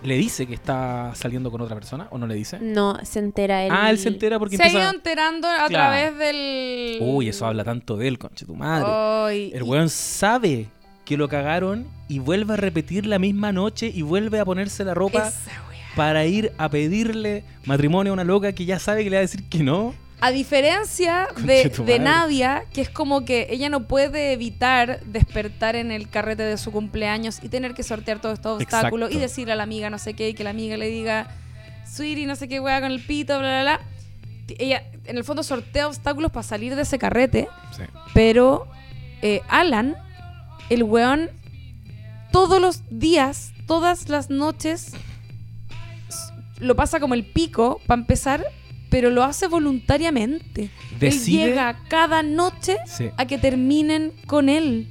le dice que está saliendo con otra persona, o no le dice. No, se entera él. Ah, él se entera porque se ha ido empieza... enterando a Claro. través del. Uy, eso habla tanto de él, conche tu madre. El y- weón sabe que lo cagaron y vuelve a repetir la misma noche y vuelve a ponerse la ropa Esa para ir a pedirle matrimonio a una loca que ya sabe que le va a decir que no. A diferencia de, de Nadia, que es como que ella no puede evitar despertar en el carrete de su cumpleaños y tener que sortear todos estos obstáculos Exacto. y decirle a la amiga no sé qué y que la amiga le diga, sweetie, no sé qué wea con el pito, bla, bla, bla. Ella, en el fondo, sortea obstáculos para salir de ese carrete, pero eh, Alan, el weón, todos los días, todas las noches, lo pasa como el pico para empezar, pero lo hace voluntariamente. Decide. Él llega cada noche Sí, a que terminen con él.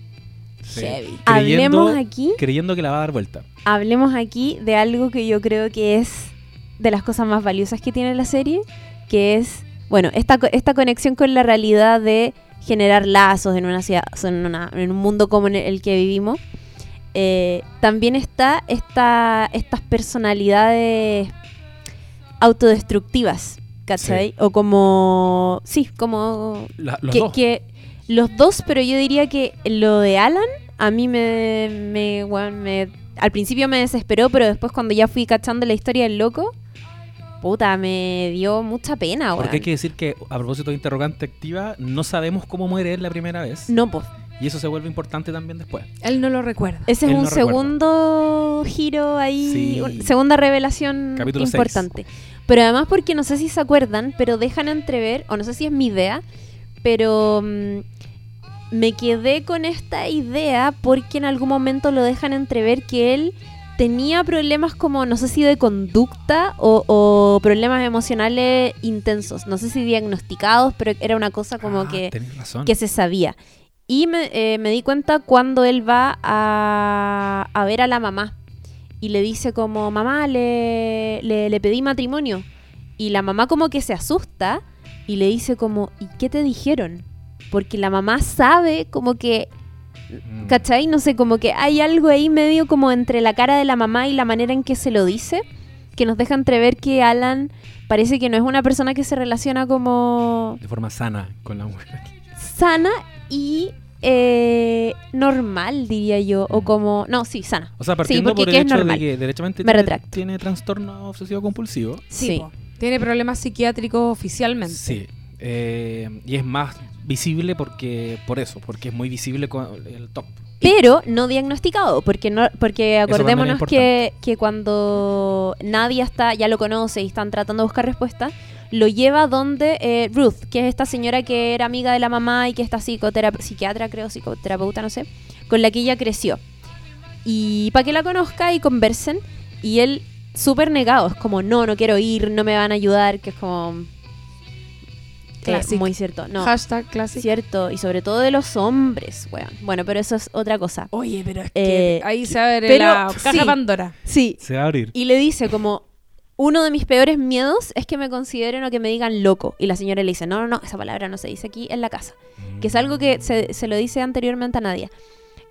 sí. Heavy. Creyendo, Hablemos aquí, creyendo que la va a dar vuelta. hablemos aquí de algo que yo creo que es de las cosas más valiosas que tiene la serie, que es, bueno, esta, co- esta conexión con la realidad de generar lazos en una ciudad, en, una- en un mundo como en el que vivimos. Eh, también está esta, estas personalidades autodestructivas, ¿cachai? O como, sí, como La- los que, dos. que los dos, pero yo diría que lo de Alan a mí me, me, weón, me- al principio me desesperó, pero después cuando ya fui cachando la historia del loco, puta, me dio mucha pena, Porque hay que decir que, a propósito de interrogante activa, no sabemos cómo muere él la primera vez. No, pues. Y eso se vuelve importante también después. Él no lo recuerda. Ese es Él un no recuerda. segundo giro ahí, Sí. un- segunda revelación Capítulo seis. Pero además porque no sé si se acuerdan, pero dejan entrever, o no sé si es mi idea, pero mm, me quedé con esta idea porque en algún momento lo dejan entrever que él tenía problemas como, no sé si de conducta o, o problemas emocionales intensos. No sé si diagnosticados, pero era una cosa como Ah, que que se sabía. Y me, eh, me di cuenta cuando él va a, a ver a la mamá y le dice como, mamá, le, le, le pedí matrimonio. Y la mamá como que se asusta y le dice como, ¿y qué te dijeron? Porque la mamá sabe como que, Mm. ¿cachai? No sé, como que hay algo ahí medio como entre la cara de la mamá y la manera en que se lo dice, que nos deja entrever que Alan parece que no es una persona que se relaciona como De forma sana con la mujer. sana y eh, normal, diría yo. O como. No, sí, sana. O sea, partiendo porque por el que es hecho normal. de que derechamente Me tiene, retracto. tiene trastorno obsesivo compulsivo. Sí. po. Tiene problemas psiquiátricos oficialmente. Sí. Eh, y es más visible porque por eso, porque es muy visible con el top. Pero no diagnosticado, porque no porque acordémonos que, que cuando nadie está, ya lo conoce y están tratando de buscar respuesta, lo lleva donde eh, Ruth, que es esta señora que era amiga de la mamá y que está psiquiatra, creo, psicoterapeuta, no sé, con la que ella creció. Y para que la conozca y conversen, y él súper negado, es como, no, no quiero ir, no me van a ayudar, que es como... eh, muy cierto, no. Hashtag clásico. Cierto, y sobre todo de los hombres, weón. Bueno, pero eso es otra cosa. Oye, pero es Eh, que ahí se abre pero- la caja sí. Pandora. Sí. Se va a abrir. Y le dice como, uno de mis peores miedos es que me consideren o que me digan loco. Y la señora le dice, no, no, no, esa palabra no se dice aquí en la casa. Que es algo que se, se lo dice anteriormente a Nadia.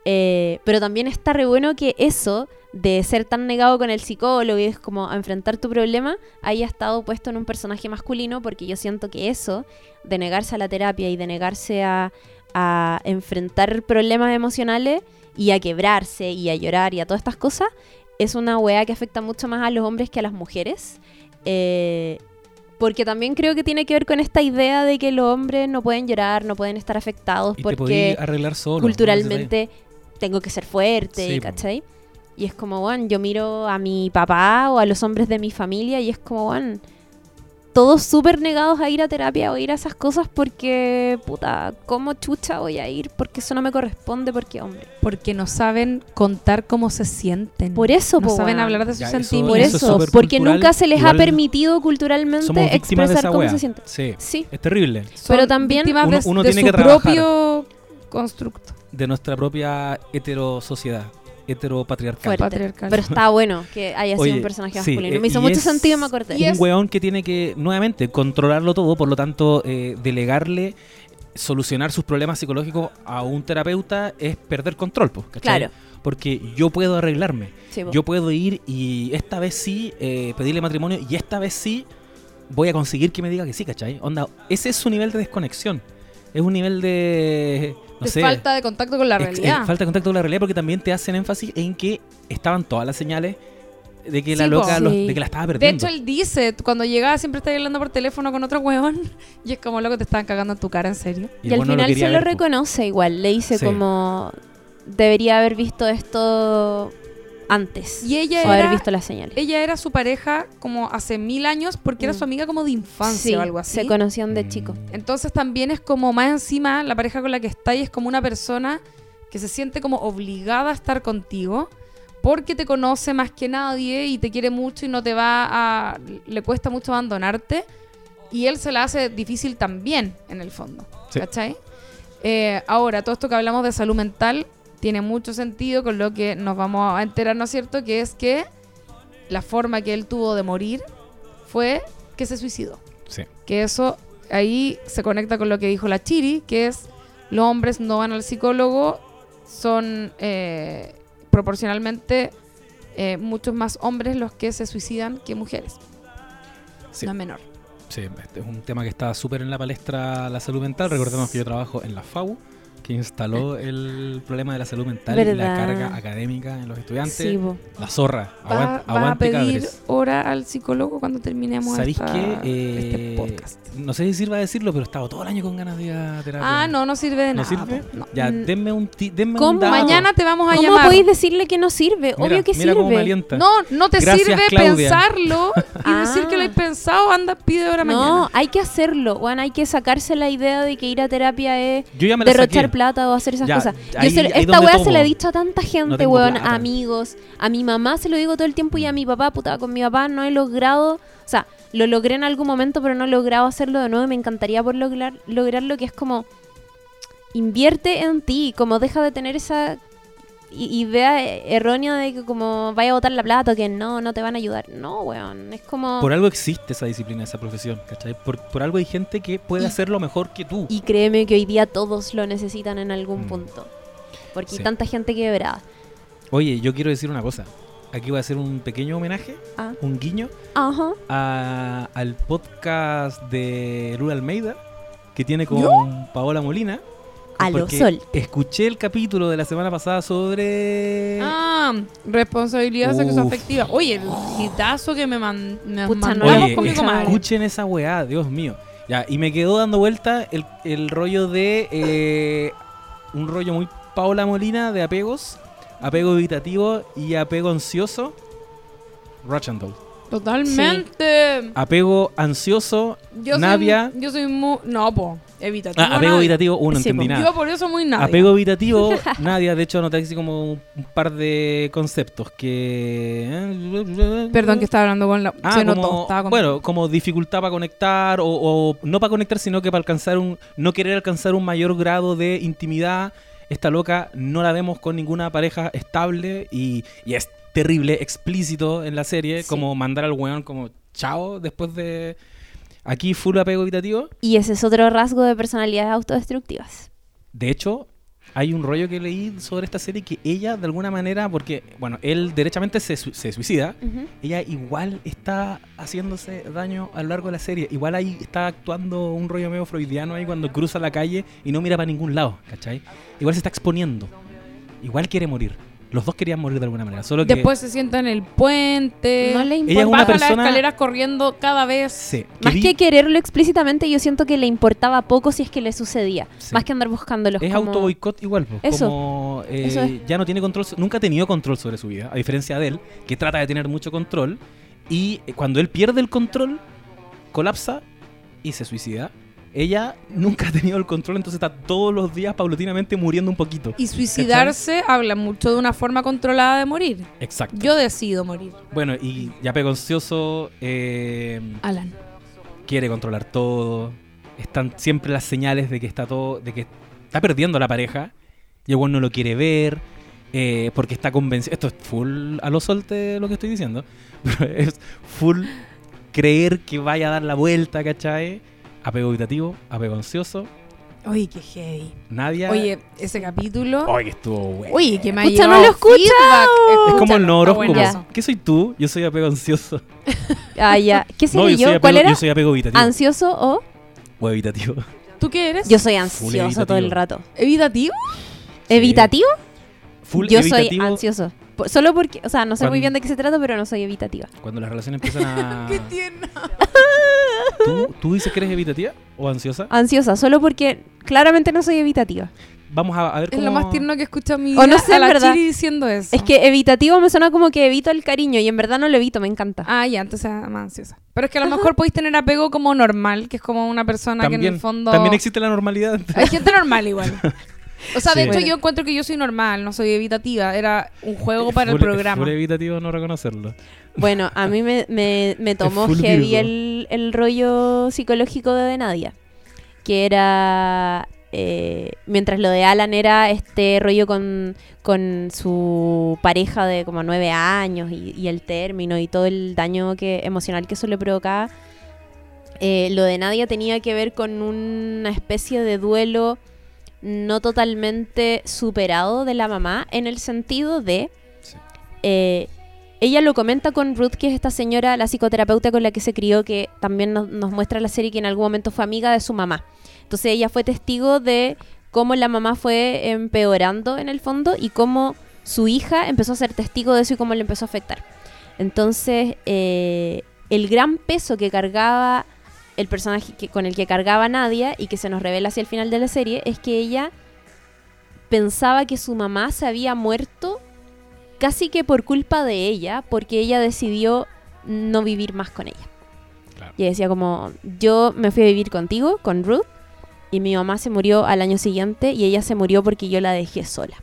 Eh, pero también está re bueno que eso de ser tan negado con el psicólogo y es como a enfrentar tu problema haya estado puesto en un personaje masculino porque yo siento que eso de negarse a la terapia y de negarse a, a enfrentar problemas emocionales y a quebrarse y a llorar y a todas estas cosas es una weá que afecta mucho más a los hombres que a las mujeres. Eh, porque también creo que tiene que ver con esta idea de que los hombres no pueden llorar, no pueden estar afectados Y te porque arreglar solo. culturalmente tengo que ser fuerte, Sí. ¿cachai? Y es como, bueno, yo miro a mi papá o a los hombres de mi familia y es como, bueno, todos súper negados a ir a terapia o ir a esas cosas porque, puta, ¿cómo chucha voy a ir? Porque eso no me corresponde porque, hombre. Porque no saben contar cómo se sienten. Por eso, no po, saben hablar de sus sentimientos. Por eso eso, es súper porque cultural, nunca se les ha permitido culturalmente de expresar esa cómo wea. se sienten. Sí. Sí. Es terrible. Son Pero también uno- de, uno de tiene su que trabajar. propio constructo. De nuestra propia heterosociedad. Heteropatriarcal. Fuerte. Patriarcal. Pero está bueno que haya sido Oye, un personaje sí, masculino. eh, Me hizo mucho es- sentido y me acordé. y un es- weón que tiene que, nuevamente, controlarlo todo, por lo tanto, eh, delegarle, solucionar sus problemas psicológicos a un terapeuta es perder control, pues, ¿cachai? Claro. Porque yo puedo arreglarme, Sí, yo puedo ir y esta vez sí eh, pedirle matrimonio y esta vez sí voy a conseguir que me diga que sí, ¿cachai? Onda, ese es su nivel de desconexión. Es un nivel de, no de sé, falta de contacto con la realidad. eh, falta de contacto con la realidad porque también te hacen énfasis en que estaban todas las señales de que la Sí, loca los- de que la estaba de perdiendo. hecho, él dice, cuando llegaba siempre estaba hablando por teléfono con otro huevón y es como loco te estaban cagando en tu cara, en serio. Y, al no final se lo ver, reconoce igual. Le dice Sí. como debería haber visto esto antes. Y ella o haber era, visto las señales. ella era su pareja como hace mil años porque era Mm. su amiga como de infancia Sí, o algo así. se conocían de Mm. chico. Entonces también es como más encima la pareja con la que está y es como una persona que se siente como obligada a estar contigo porque te conoce más que nadie y te quiere mucho y no te va a... le cuesta mucho abandonarte y él se la hace difícil también en el fondo. Sí. ¿Cachai? Eh, ahora, todo esto que hablamos de salud mental tiene mucho sentido con lo que nos vamos a enterar, ¿no es cierto? Que es que la forma que él tuvo de morir fue que se suicidó Sí. que eso ahí se conecta con lo que dijo la Chiri, que es los hombres no van al psicólogo, son eh, proporcionalmente eh, muchos más hombres los que se suicidan que mujeres. Sí. No es menor. Sí, este es un tema que está súper en la palestra la salud mental. Recordemos que yo trabajo en la FAU, que instaló el problema de la salud mental y la carga académica en los estudiantes. Sí. La zorra. Va, Aguante, va a pedir cabres. hora al psicólogo cuando terminemos ¿Sabéis esta- qué? Eh, este podcast. No sé si sirva decirlo, pero he estado todo el año con ganas de ir a terapia. Ah, no, no sirve de ¿No nada. sirve? no. Ya, denme un, ti- denme un ¿Cómo? dato. Mañana te vamos a ¿Cómo llamar. podéis decirle que no sirve? Mira, Obvio que mira cómo me sirve. No, no te Gracias, sirve Claudia. pensarlo y Ah. decir que lo he pensado, anda, pide hora No, mañana. hay que hacerlo. Bueno, hay que sacarse la idea de que ir a terapia es derrochar saqué. Plata o hacer esas Ya, cosas. Yo ahí- se- ahí esta weá se la he dicho a tanta gente, weón, plata. amigos, a mi mamá se lo digo todo el tiempo y a mi papá, puta, con mi papá no he logrado, o sea, lo logré en algún momento, pero no he logrado hacerlo de nuevo y me encantaría por lograr, lograr lo que es como invierte en ti, como deja de tener esa idea errónea de que como vaya a botar la plata o que no, no te van a ayudar. No, weón, es como... Por algo existe esa disciplina, esa profesión, ¿cachai? Por, por algo hay gente que puede Y- hacerlo mejor que tú. Y créeme que hoy día todos lo necesitan en algún Mm. punto. Porque Sí. hay tanta gente quebrada. Oye, yo quiero decir una cosa. Aquí voy a hacer un pequeño homenaje, Ah. un guiño Ajá. a- al podcast de Lula Almeida que tiene con Paola Molina. A lo sol. Escuché el capítulo de la semana pasada sobre. Ah, responsabilidad sexoafectiva. Oye, el hitazo que me, man, me Pucha, no Oye, con mi escuchaba. comadre. escuchen esa weá, Dios mío. Ya, y me quedó dando vuelta el, el rollo de. eh, un rollo muy Paola Molina de apegos, apego evitativo y apego ansioso. Rochandol. Totalmente. Apego ansioso, Yo Nadia. Soy, yo soy muy. No, po. Evitativo. Ah, apego evitativo, uno, Sí, entendí po. nada. Yo por eso muy nada. Apego evitativo, Nadia, de hecho anoté así como un un par de conceptos que... Perdón que estaba hablando con la. Ah, se como, notó. Estaba con... bueno, como dificultad para conectar o, o no para conectar, sino que para alcanzar un, no querer alcanzar un mayor grado de intimidad. Esta loca no la vemos con ninguna pareja estable y, y es terrible, explícito en la serie, Sí. como mandar al weón como chao después de aquí full apego evitativo. Y ese es otro rasgo de personalidades autodestructivas. De hecho, hay un rollo que leí sobre esta serie que ella, de alguna manera, porque, bueno, él derechamente se, se suicida, ella igual está haciéndose daño a lo largo de la serie. Igual ahí está actuando un rollo medio freudiano ahí cuando cruza la calle y no mira para ningún lado, ¿cachai? Igual se está exponiendo. Igual quiere morir. Los dos querían morir de alguna manera. Solo que. Después se sienta en el puente. No le Ella es importa. una baja persona- las escaleras corriendo cada vez. Sí, Más que quererlo explícitamente, yo siento que le importaba poco si es que le sucedía. Sí. Más que andar buscándolo. Es como... auto boicot igual, pues, Eso. como eh, Eso es. ya no tiene control, so- nunca ha tenido control sobre su vida, a diferencia de él, que trata de tener mucho control y eh, cuando él pierde el control, colapsa y se suicida. Ella nunca ha tenido el control, entonces está todos los días paulatinamente muriendo un poquito. Y suicidarse habla mucho de una forma controlada de morir. Exacto. Yo decido morir. Bueno, y ya pego ansioso, eh, Alan. quiere controlar todo. Están siempre las señales de que está todo, de que está perdiendo a la pareja. Y no lo quiere ver. eh, porque está convencido. Esto es full a lo solte lo que estoy diciendo. Pero es full creer que vaya a dar la vuelta, ¿cachai? Apego evitativo, apego ansioso. Oye, qué heavy. Nadia. Oye, ese capítulo. Oye, que estuvo bueno. Oye, que me ha Escucha, no lo feedback. es como el no horóscopo. ¿Qué soy tú? Yo soy apego ansioso. Ah, ya. ¿Qué No, sería yo soy yo? apego, ¿Cuál era? yo soy apego evitativo. ¿Ansioso o...? o evitativo. ¿Tú qué eres? Yo soy ansioso todo el rato. ¿Evitativo? ¿Evitativo? Full yo soy ansioso. Por- Solo porque, o sea, no sé muy bien de qué se trata, pero no soy evitativa. Cuando las relaciones empiezan a... ¿Qué tiene? ¿Tú, ¿Tú dices que eres evitativa o ansiosa? Ansiosa, solo porque claramente no soy evitativa. Vamos a, a ver Es cómo... lo más tierno que he escuchado en mi O no sé, a la verdad. Chiri diciendo eso. Es que evitativo me suena como que evito el cariño y en verdad no lo evito, me encanta. Ah, ya, entonces ah, más ansiosa. Pero es que a lo mejor podéis tener apego como normal, que es como una persona que en También, el fondo... también existe la normalidad. Hay gente normal igual. O sea, de Sí. hecho yo encuentro que yo soy normal, no soy evitativa. Era un juego para el programa. full evitativo no reconocerlo. Bueno, a mí me, me, me tomó heavy el, el rollo psicológico de Nadia. Que era. eh, mientras lo de Alan era este rollo con, con su pareja de como nueve años y, y el término y todo el daño que, emocional que eso le provocaba. eh, lo de Nadia tenía que ver con una especie de duelo no totalmente superado de la mamá en el sentido de Sí. eh, ella lo comenta con Ruth, que es esta señora, la psicoterapeuta con la que se crió, que también nos, nos muestra la serie que en algún momento fue amiga de su mamá. Entonces ella fue testigo de cómo la mamá fue empeorando en el fondo y cómo su hija empezó a ser testigo de eso y cómo le empezó a afectar. Entonces, eh, el gran peso que cargaba el personaje que, con el que cargaba Nadia y que se nos revela hacia el final de la serie es que ella pensaba que su mamá se había muerto casi que por culpa de ella, porque ella decidió no vivir más con ella. Claro. Y decía como, yo me fui a vivir contigo, con Ruth, y mi mamá se murió al año siguiente y ella se murió porque yo la dejé sola.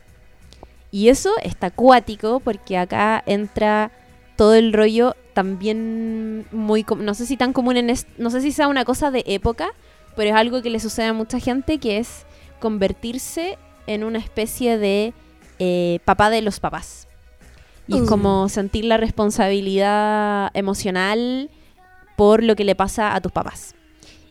Y eso está acuático porque acá entra todo el rollo también muy, com- no sé si tan común en, es- no sé si sea una cosa de época, pero es algo que le sucede a mucha gente que es convertirse en una especie de eh, papá de los papás. Y es como sentir la responsabilidad emocional por lo que le pasa a tus papás.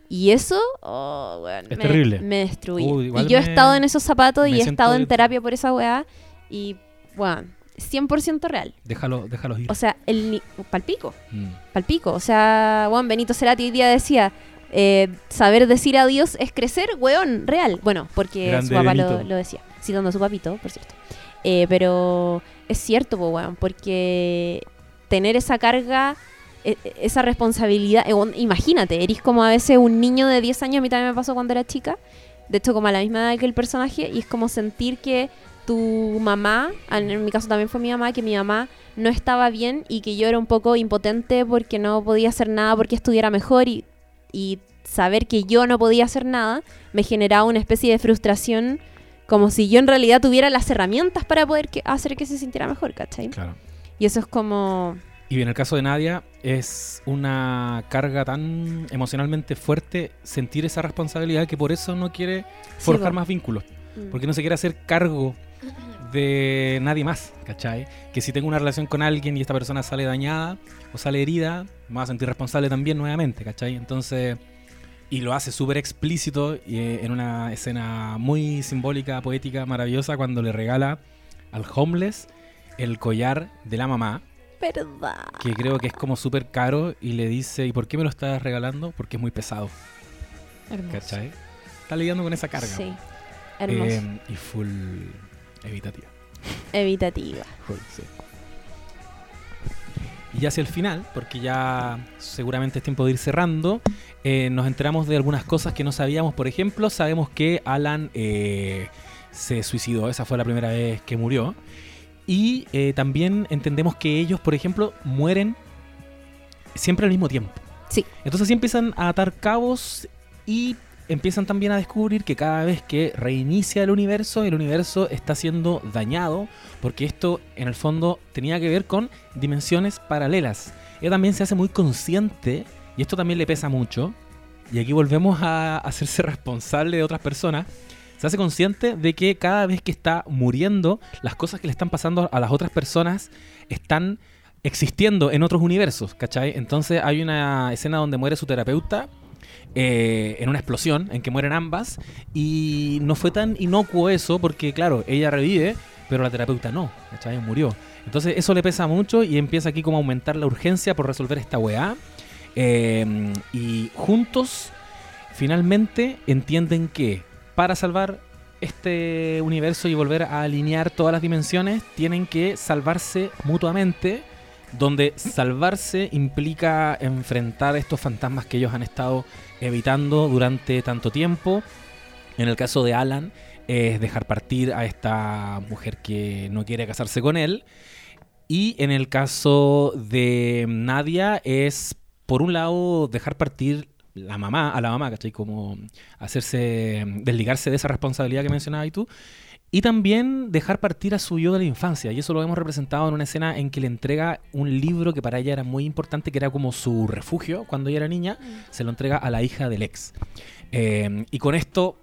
Y eso, oh, weón, Es me, terrible. me destruye. Uy, y yo he estado en esos zapatos y he estado en terapia por esa weá. Y, bueno, 100% real. Déjalo, déjalos ir. O sea, el palpico, Mm. palpico. O sea, Juan Benito Cerati hoy día decía, eh, saber decir adiós es crecer, weón, real. Bueno, porque Grande su papá lo, decía, citando a su papito, por cierto. Eh, pero es cierto, po, weón, porque tener esa carga, e- e- esa responsabilidad, eh, imagínate, eres como a veces un niño de 10 años, a mí también me pasó cuando era chica, de hecho como a la misma edad que el personaje, y es como sentir que tu mamá, en mi caso también fue mi mamá, que mi mamá no estaba bien y que yo era un poco impotente porque no podía hacer nada porque estuviera mejor y, y saber que yo no podía hacer nada me generaba una especie de frustración como si yo en realidad tuviera las herramientas para poder que- hacer que se sintiera mejor, ¿cachai? Claro. Y eso es como... Y en el caso de Nadia, es una carga tan emocionalmente fuerte sentir esa responsabilidad que por eso no quiere forjar más vínculos. Mm. Porque no se quiere hacer cargo de nadie más, ¿cachai? Que si tengo una relación con alguien y esta persona sale dañada o sale herida, me voy a sentir responsable también nuevamente, ¿cachai? Entonces, y lo hace súper explícito y, eh, en una escena muy simbólica, poética, maravillosa, cuando le regala al homeless el collar de la mamá, ¿Verdad? que creo que es como súper caro, y le dice, ¿y por qué me lo estás regalando? Porque es muy pesado, Hermoso. ¿cachai? Está lidiando con esa carga. Sí. Hermoso. Eh, y full evitativa. Evitativa. Sí. Y ya hacia el final, porque ya seguramente es tiempo de ir cerrando, eh, nos enteramos de algunas cosas que no sabíamos. Por ejemplo, sabemos que Alan eh, se suicidó, esa fue la primera vez que murió. Y eh, también entendemos que ellos, por ejemplo, mueren siempre al mismo tiempo. Sí. Entonces sí empiezan a atar cabos y empiezan también a descubrir que cada vez que reinicia el universo, el universo está siendo dañado, porque esto en el fondo tenía que ver con dimensiones paralelas. Ella también se hace muy consciente, y esto también le pesa mucho, y aquí volvemos a hacerse responsable de otras personas, se hace consciente de que cada vez que está muriendo, las cosas que le están pasando a las otras personas están existiendo en otros universos, ¿cachai? Entonces hay una escena donde muere su terapeuta eh, en una explosión en que mueren ambas y no fue tan inocuo eso porque claro, ella revive, pero la terapeuta no, ¿cachai? Murió. Entonces eso le pesa mucho y empieza aquí como a aumentar la urgencia por resolver esta weá. Eh, y juntos finalmente entienden que para salvar este universo y volver a alinear todas las dimensiones, tienen que salvarse mutuamente, donde salvarse implica enfrentar estos fantasmas que ellos han estado evitando durante tanto tiempo. En el caso de Alan, es dejar partir a esta mujer que no quiere casarse con él. Y en el caso de Nadia, es por un lado dejar partir la mamá, a la mamá, ¿cachai? Como hacerse, desligarse de esa responsabilidad que mencionabas tú. Y también dejar partir a su yo de la infancia. Y eso lo hemos representado en una escena en que le entrega un libro que para ella era muy importante, que era como su refugio cuando ella era niña. Se lo entrega a la hija del ex. Eh, y con esto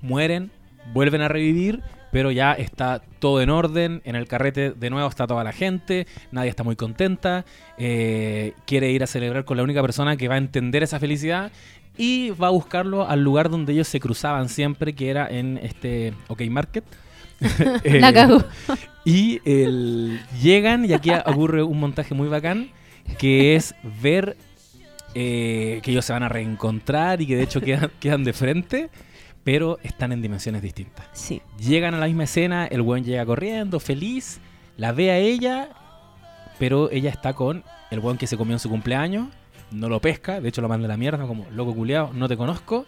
mueren, vuelven a revivir, pero ya está todo en orden. En el carrete de nuevo está toda la gente, nadie está muy contenta. eh, quiere ir a celebrar con la única persona que va a entender esa felicidad y va a buscarlo al lugar donde ellos se cruzaban siempre, que era en este OK Market. Eh, La cago. y el- llegan, y aquí ocurre un montaje muy bacán, que es ver eh, que ellos se van a reencontrar y que de hecho quedan, quedan de frente, pero están en dimensiones distintas. Sí. Llegan a la misma escena, el weón llega corriendo, feliz, la ve a ella, pero ella está con el weón que se comió en su cumpleaños, no lo pesca, de hecho lo manda a la mierda, como loco culiao, no te conozco.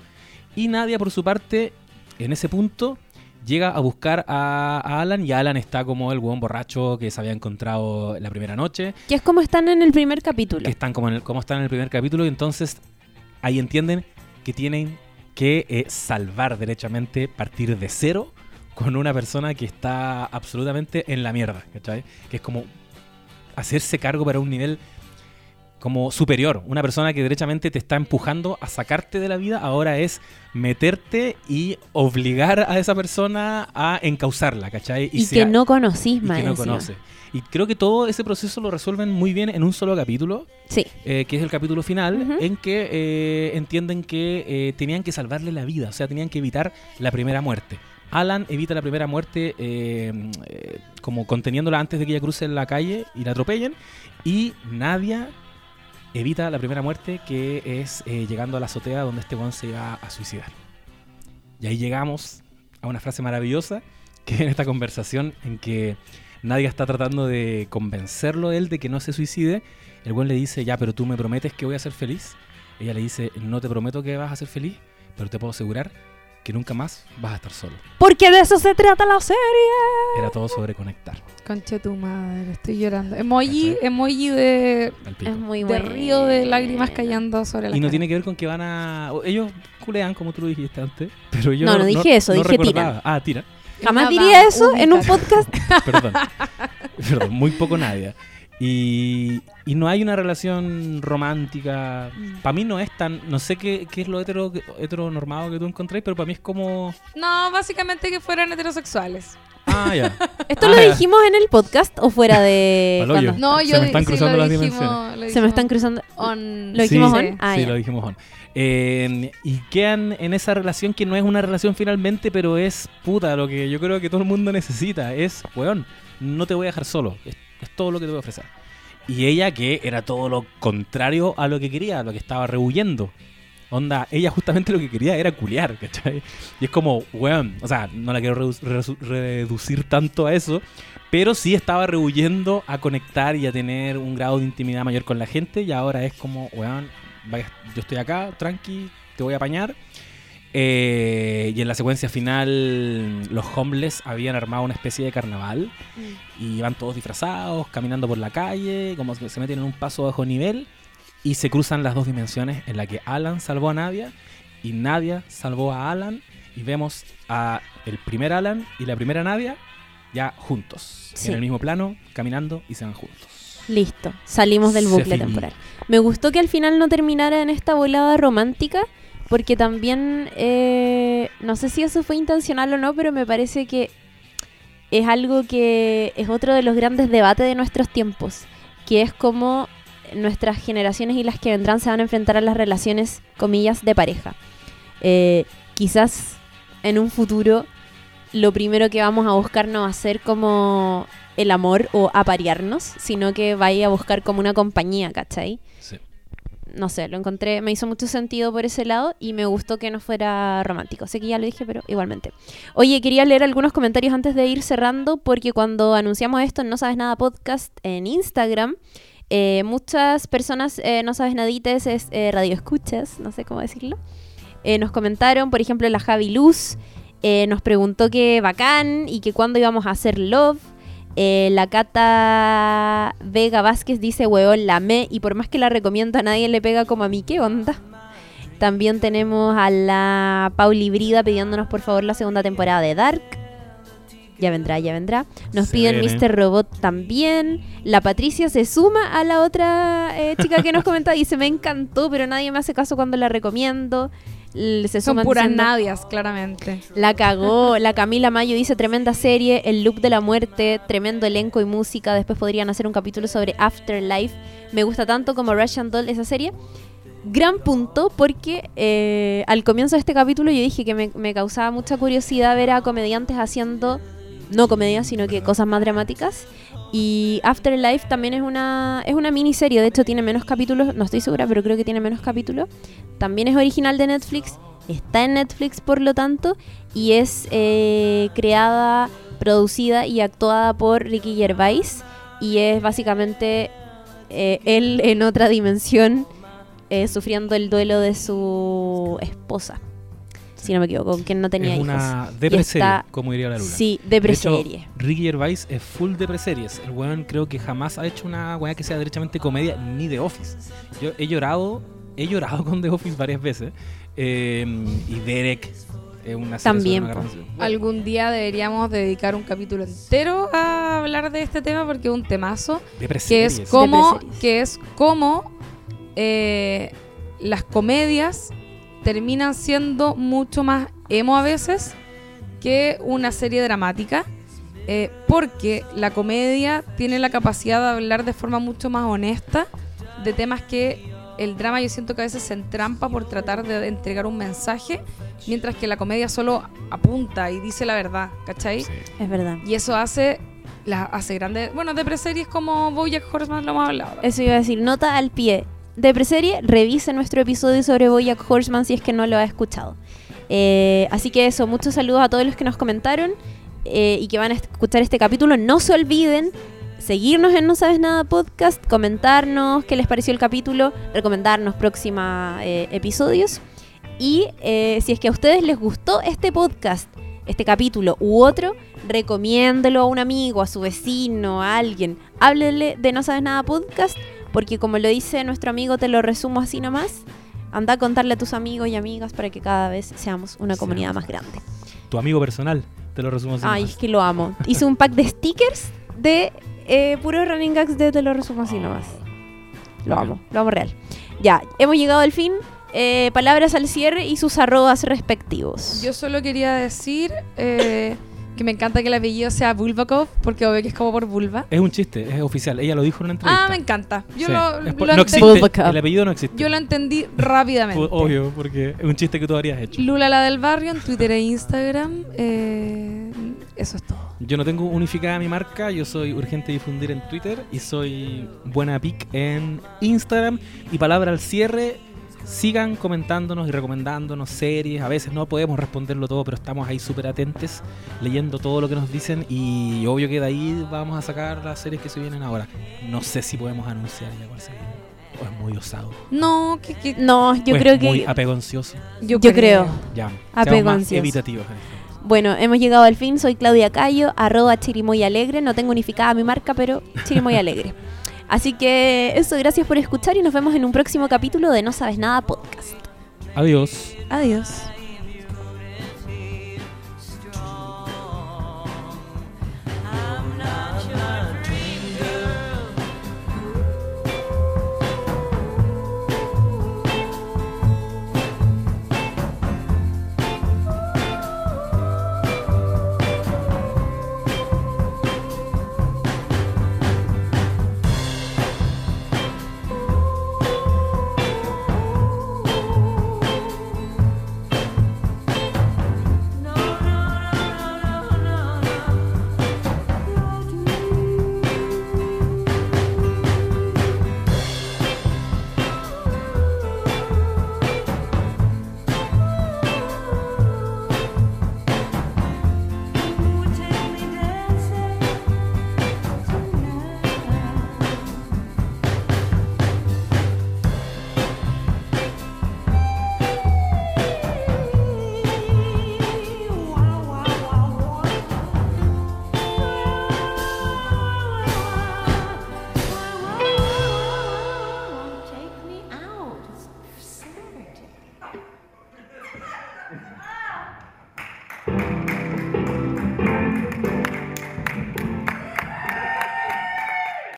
Y Nadia, por su parte, en ese punto, llega a buscar a, a Alan y Alan está como el weón borracho que se había encontrado la primera noche, Que es como están en el primer capítulo. que están como, en el- como están en el primer capítulo, y entonces ahí entienden que tienen que eh, salvar derechamente, partir de cero con una persona que está absolutamente en la mierda, ¿cachai? Que es como hacerse cargo para un nivel como superior. Una persona que derechamente te está empujando a sacarte de la vida, ahora es meterte y obligar a esa persona a encauzarla, ¿cachai? y que no conocís y más que no conoce. Y creo que todo ese proceso lo resuelven muy bien en un solo capítulo, Sí. eh, que es el capítulo final, en que eh, entienden que eh, tenían que salvarle la vida, o sea, tenían que evitar la primera muerte. Alan evita la primera muerte como conteniéndola antes de que ella cruce la calle y la atropellen. Y Nadia evita la primera muerte que es eh, llegando a la azotea donde este weón se iba a suicidar. Y ahí llegamos a una frase maravillosa que en esta conversación en que Nadia está tratando de convencerlo él de que no se suicide. El weón le dice, ya, pero tú me prometes que voy a ser feliz. Ella le dice, no te prometo que vas a ser feliz, pero te puedo asegurar que nunca más vas a estar solo. Porque de eso se trata la serie. Era todo sobre conectar. Concha tu madre, estoy llorando. Emoji, ¿Cachai? emoji de. Es muy de río de lágrimas cayendo sobre la Y no cara. tiene que ver con que van a... Ellos culean, como tú lo dijiste antes, pero yo No, no dije eso, dije recordaba. Ah, tira. Jamás Nada, diría eso en un podcast. Perdón. Perdón, muy poco Nadia. Y, y no hay una relación romántica. Para mí no es tan. No sé qué, qué es lo hetero, heteronormado que tú encontráis, pero para mí es como. No, básicamente que fueran heterosexuales. Ah, ya. ¿Esto Ah, lo ya. dijimos en el podcast o fuera de cuando- No, Se yo me están sí cruzando lo las dijimos- dimensiones. lo Se me están cruzando. on- ¿Lo dijimos sí, on? Ah, sí, lo dijimos on. Eh, y quedan en esa relación que no es una relación finalmente, pero es puta, lo que yo creo que todo el mundo necesita. Es, weón, no te voy a dejar solo. Es, es todo lo que te voy a ofrecer. Y ella que era todo lo contrario a lo que quería, a lo que estaba rehuyendo. Onda, ella justamente lo que quería era culiar, ¿cachai? Y es como, weón, o sea, no la quiero reducir tanto a eso, pero sí estaba rehuyendo a conectar y a tener un grado de intimidad mayor con la gente y ahora es como, weón, yo estoy acá, tranqui, te voy a apañar. Eh, y en la secuencia final los homeless habían armado una especie de carnaval y van todos disfrazados, caminando por la calle, como que se meten en un paso bajo nivel y se cruzan las dos dimensiones en la que Alan salvó a Nadia y Nadia salvó a Alan y vemos a el primer Alan y la primera Nadia ya juntos, Sí. en el mismo plano, caminando y se van juntos. Listo, salimos del bucle temporal. Me gustó que al final no terminara en esta volada romántica, porque también, eh, no sé si eso fue intencional o no, pero me parece que es algo que es otro de los grandes debates de nuestros tiempos, que es cómo nuestras generaciones y las que vendrán se van a enfrentar a las relaciones, comillas, de pareja. Eh, quizás en un futuro lo primero que vamos a buscar no va a ser como el amor o aparearnos, sino que vaya a buscar como una compañía, ¿cachai? Sí. No sé, lo encontré, me hizo mucho sentido por ese lado y me gustó que no fuera romántico. Sé que ya lo dije, pero igualmente. Oye, quería leer algunos comentarios antes de ir cerrando, porque cuando anunciamos esto en No Sabes Nada Podcast en Instagram, eh, muchas personas, eh, No Sabes Nadites, es eh, radio escuchas, no sé cómo decirlo, eh, nos comentaron, por ejemplo, la Javi Luz, eh, nos preguntó que bacán y que cuándo íbamos a hacer Love. Eh, la Cata Vega Vázquez dice, huevón, la me, y por más que la recomiendo a nadie le pega como a mí, ¿qué onda? También tenemos a la Pauli Brida pidiéndonos por favor la segunda temporada de Dark. Ya vendrá, ya vendrá. Nos piden. Mr. Robot también. La Patricia se suma a la otra eh, chica que nos comenta. Dice, me encantó, pero nadie me hace caso cuando la recomiendo. Se Son suman puras diciendo, nadias, claramente. la cagó. La Camila Mayo dice tremenda serie, El Loop de la Muerte, tremendo elenco y música. Después podrían hacer un capítulo sobre Afterlife. Me gusta tanto como Russian Doll esa serie. Gran punto porque eh, al comienzo de este capítulo yo dije que me, me causaba mucha curiosidad ver a comediantes haciendo, no comedias, sino que cosas más dramáticas. Y Afterlife también es una, es una miniserie, de hecho tiene menos capítulos, no estoy segura, pero creo que tiene menos capítulos. También es original de Netflix Está en Netflix, por lo tanto, y es eh, creada, producida y actuada por Ricky Gervais. Y es básicamente eh, él en otra dimensión eh, sufriendo el duelo de su esposa. Si no me equivoco, con quien no tenía es hijos. una Y depreserie, está- como diría la Lula. Sí, De hecho, depreserie. Ricky Gervais es full depreseries. El weón creo que jamás ha hecho una weá que sea derechamente comedia ni de Office. Yo he llorado, he llorado con The Office varias veces. Eh, y Derek es una serie También, una gran- Algún día deberíamos dedicar un capítulo entero a hablar de este tema porque es un temazo que es como que es como eh, las comedias terminan siendo mucho más emo a veces que una serie dramática eh, porque la comedia tiene la capacidad de hablar de forma mucho más honesta de temas que el drama yo siento que a veces se entrampa por tratar de entregar un mensaje mientras que la comedia solo apunta y dice la verdad, ¿cachai? Sí. Es verdad. Y eso hace la hace grande, bueno, de preseries como BoJack Horseman lo hemos hablado. Eso iba a decir, nota al pie. De preserie, revise nuestro episodio sobre Boyack Horseman si es que no lo ha escuchado. Eh, así que eso, muchos saludos a todos los que nos comentaron eh, y que van a escuchar este capítulo. No se olviden seguirnos en No Sabes Nada Podcast, comentarnos qué les pareció el capítulo, recomendarnos próximos episodios. Y eh, si es que a ustedes les gustó este podcast, este capítulo u otro, recomiéndelo a un amigo, a su vecino, a alguien. Háblele de No Sabes Nada Podcast, porque como lo dice nuestro amigo, te lo resumo así nomás. Anda a contarle a tus amigos y amigas para que cada vez seamos una comunidad más grande. Tu amigo personal, te lo resumo así. Ay, nomás. es que lo amo. Hice un pack de stickers de eh, puros running gags de Te lo resumo así nomás. Lo amo, lo amo real. Ya, hemos llegado al fin. Eh, palabras al cierre y sus arrobas respectivos. Yo solo quería decir eh, que me encanta que el apellido sea Bulbakov, porque obvio que es como por vulva. Es un chiste, es oficial. Ella lo dijo en una entrevista. Ah, me encanta. Yo, Sí. lo, lo no existe. Bulbacop. El apellido no existe. yo lo entendí rápidamente. Obvio, porque es un chiste que tú habrías hecho. Lula la del barrio en Twitter e Instagram. eh, eso es todo. Yo no tengo unificada mi marca, yo soy urgente difundir en Twitter y soy buena pic en Instagram. Y palabra al cierre, sigan comentándonos y recomendándonos series. A veces no podemos responderlo todo, pero estamos ahí súper atentos, leyendo todo lo que nos dicen. Y obvio que de ahí vamos a sacar las series que se vienen ahora. No sé si podemos anunciar ya cuál. O es muy osado. No, que, que- No, yo o es creo muy que. apegoncioso. yo creo. Ya. Apego ansioso. evitativos. Bueno, hemos llegado al fin. Soy Claudia Cayo, arroba Chirimoy Alegre. No tengo unificada mi marca, pero Chirimoy Alegre. Así que eso, gracias por escuchar y nos vemos en un próximo capítulo de No Sabes Nada Podcast. Adiós. Adiós.